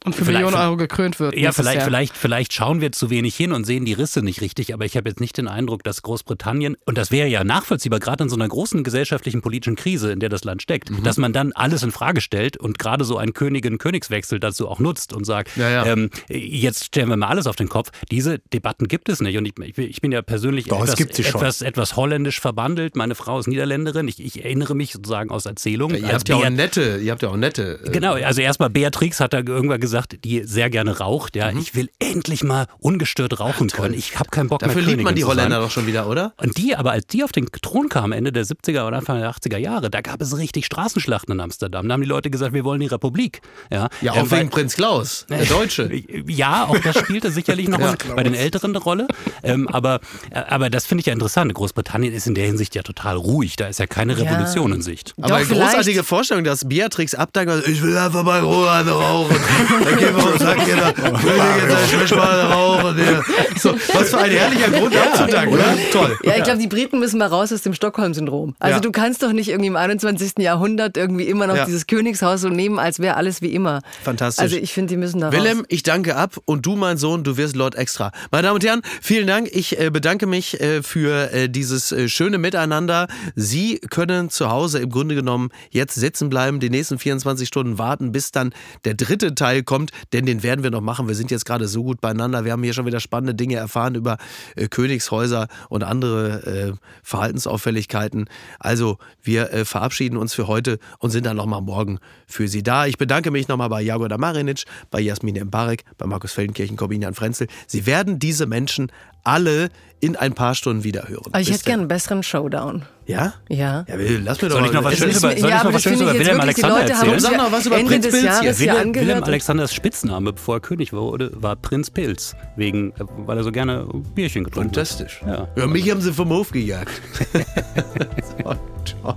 Und für Vielleicht- Millionen Euro gekrönt wird. Ja, vielleicht, Jahr. vielleicht, vielleicht schauen wir zu wenig hin und sehen die Risse nicht richtig, aber ich habe jetzt nicht den Eindruck, dass Großbritannien, und das wäre ja nachvollziehbar, gerade in so einer großen gesellschaftlichen politischen Krise, in der das Land steckt, Mhm. dass man dann alles in Frage stellt und gerade so einen Königin-Königswechsel dazu auch nutzt und sagt, Ja, ja. Ähm, jetzt stellen wir mal alles auf den Kopf. Diese Debatten gibt es nicht. Und ich, ich, bin ja persönlich Doch, etwas, etwas, etwas holländisch verbandelt. Meine Frau ist Niederländerin. Ich, ich erinnere mich sozusagen aus Erzählungen. Ihr als habt ja auch nette, ihr habt ja auch nette. äh, Genau, also erstmal Beatrix hat da irgendwann gesagt, die sehr gerne raucht. Ja, ich will endlich mal ungestört rauchen können. Ich habe keinen Bock Dafür mehr liebt man die. Holländer doch schon wieder, oder? Und die, aber als die auf den Thron kamen, Ende der 70er oder Anfang der 80er Jahre, da gab es richtig Straßenschlachten in Amsterdam. Da haben die Leute gesagt, wir wollen die Republik. Ja, Ja, Äh, auch weil- wegen Prinz Klaus, der *laughs* Deutsche. ja, auch das spielte sicherlich noch *laughs* Ja. bei den Älteren eine Rolle. Ähm, aber, aber das finde ich ja interessant. Großbritannien ist in der Hinsicht ja total ruhig. Da ist ja keine Revolution in Sicht. Aber Doch, eine vielleicht- großartige Vorstellung, dass Beatrix abdankt, also, ich will einfach bei Rohan rauchen. *laughs* Dann gehen wir und sagen, jeder, Königin, ich möchte mal rauchen. Ja. So, was für ein herrlicher Grund abzudanken, oder? Toll. Ja, ich glaube, die Briten müssen mal raus aus dem Stockholm-Syndrom. Also Ja. du kannst doch nicht irgendwie im 21. Jahrhundert irgendwie immer noch Ja. dieses Königshaus so nehmen, als wäre alles wie immer. Fantastisch. Also ich finde, die müssen da raus. Willem, ich danke ab und du, mein Sohn, du wirst Lord Extra. Meine Damen und Herren, vielen Dank. Ich äh, bedanke mich äh, für äh, dieses äh, schöne Miteinander. Sie können zu Hause im Grunde genommen jetzt sitzen bleiben, die nächsten 24 Stunden warten, bis dann der dritte Teil kommt, denn den werden wir noch machen. Wir sind jetzt gerade so gut beieinander. Wir haben hier schon wieder spannende Dinge erfahren über äh, Königshäuser und andere äh, Verhaltensauffälligkeiten. Also, wir äh, verabschieden uns für heute und sind dann nochmal morgen für Sie da. Ich bedanke mich nochmal bei Jagoda Marinic, bei Jasmin Mbarek, bei Markus Feldenkirchen, Corbinian Frenzel. Sie werden diese Menschen alle in ein paar Stunden wieder hören. Aber ich Bis hätte gerne einen besseren Showdown. Ja? Ja. Ja, will- lass mir doch Soll ich mal- noch was Es Schönes über, soll ich ja, noch aber was Schönes über ich Wilhelm Alexander Leute haben erzählen? uns Sag ja noch was über Ende Prinz des Pilz hier. Jahres hier Willem, angehört. Willem Alexanders Spitzname, bevor er König wurde, war Prinz Pilz, wegen, äh, weil er so gerne Bierchen getrunken hat. Fantastisch. Ja. Ja, mich haben sie vom Hof gejagt. *laughs* *laughs* so, ciao.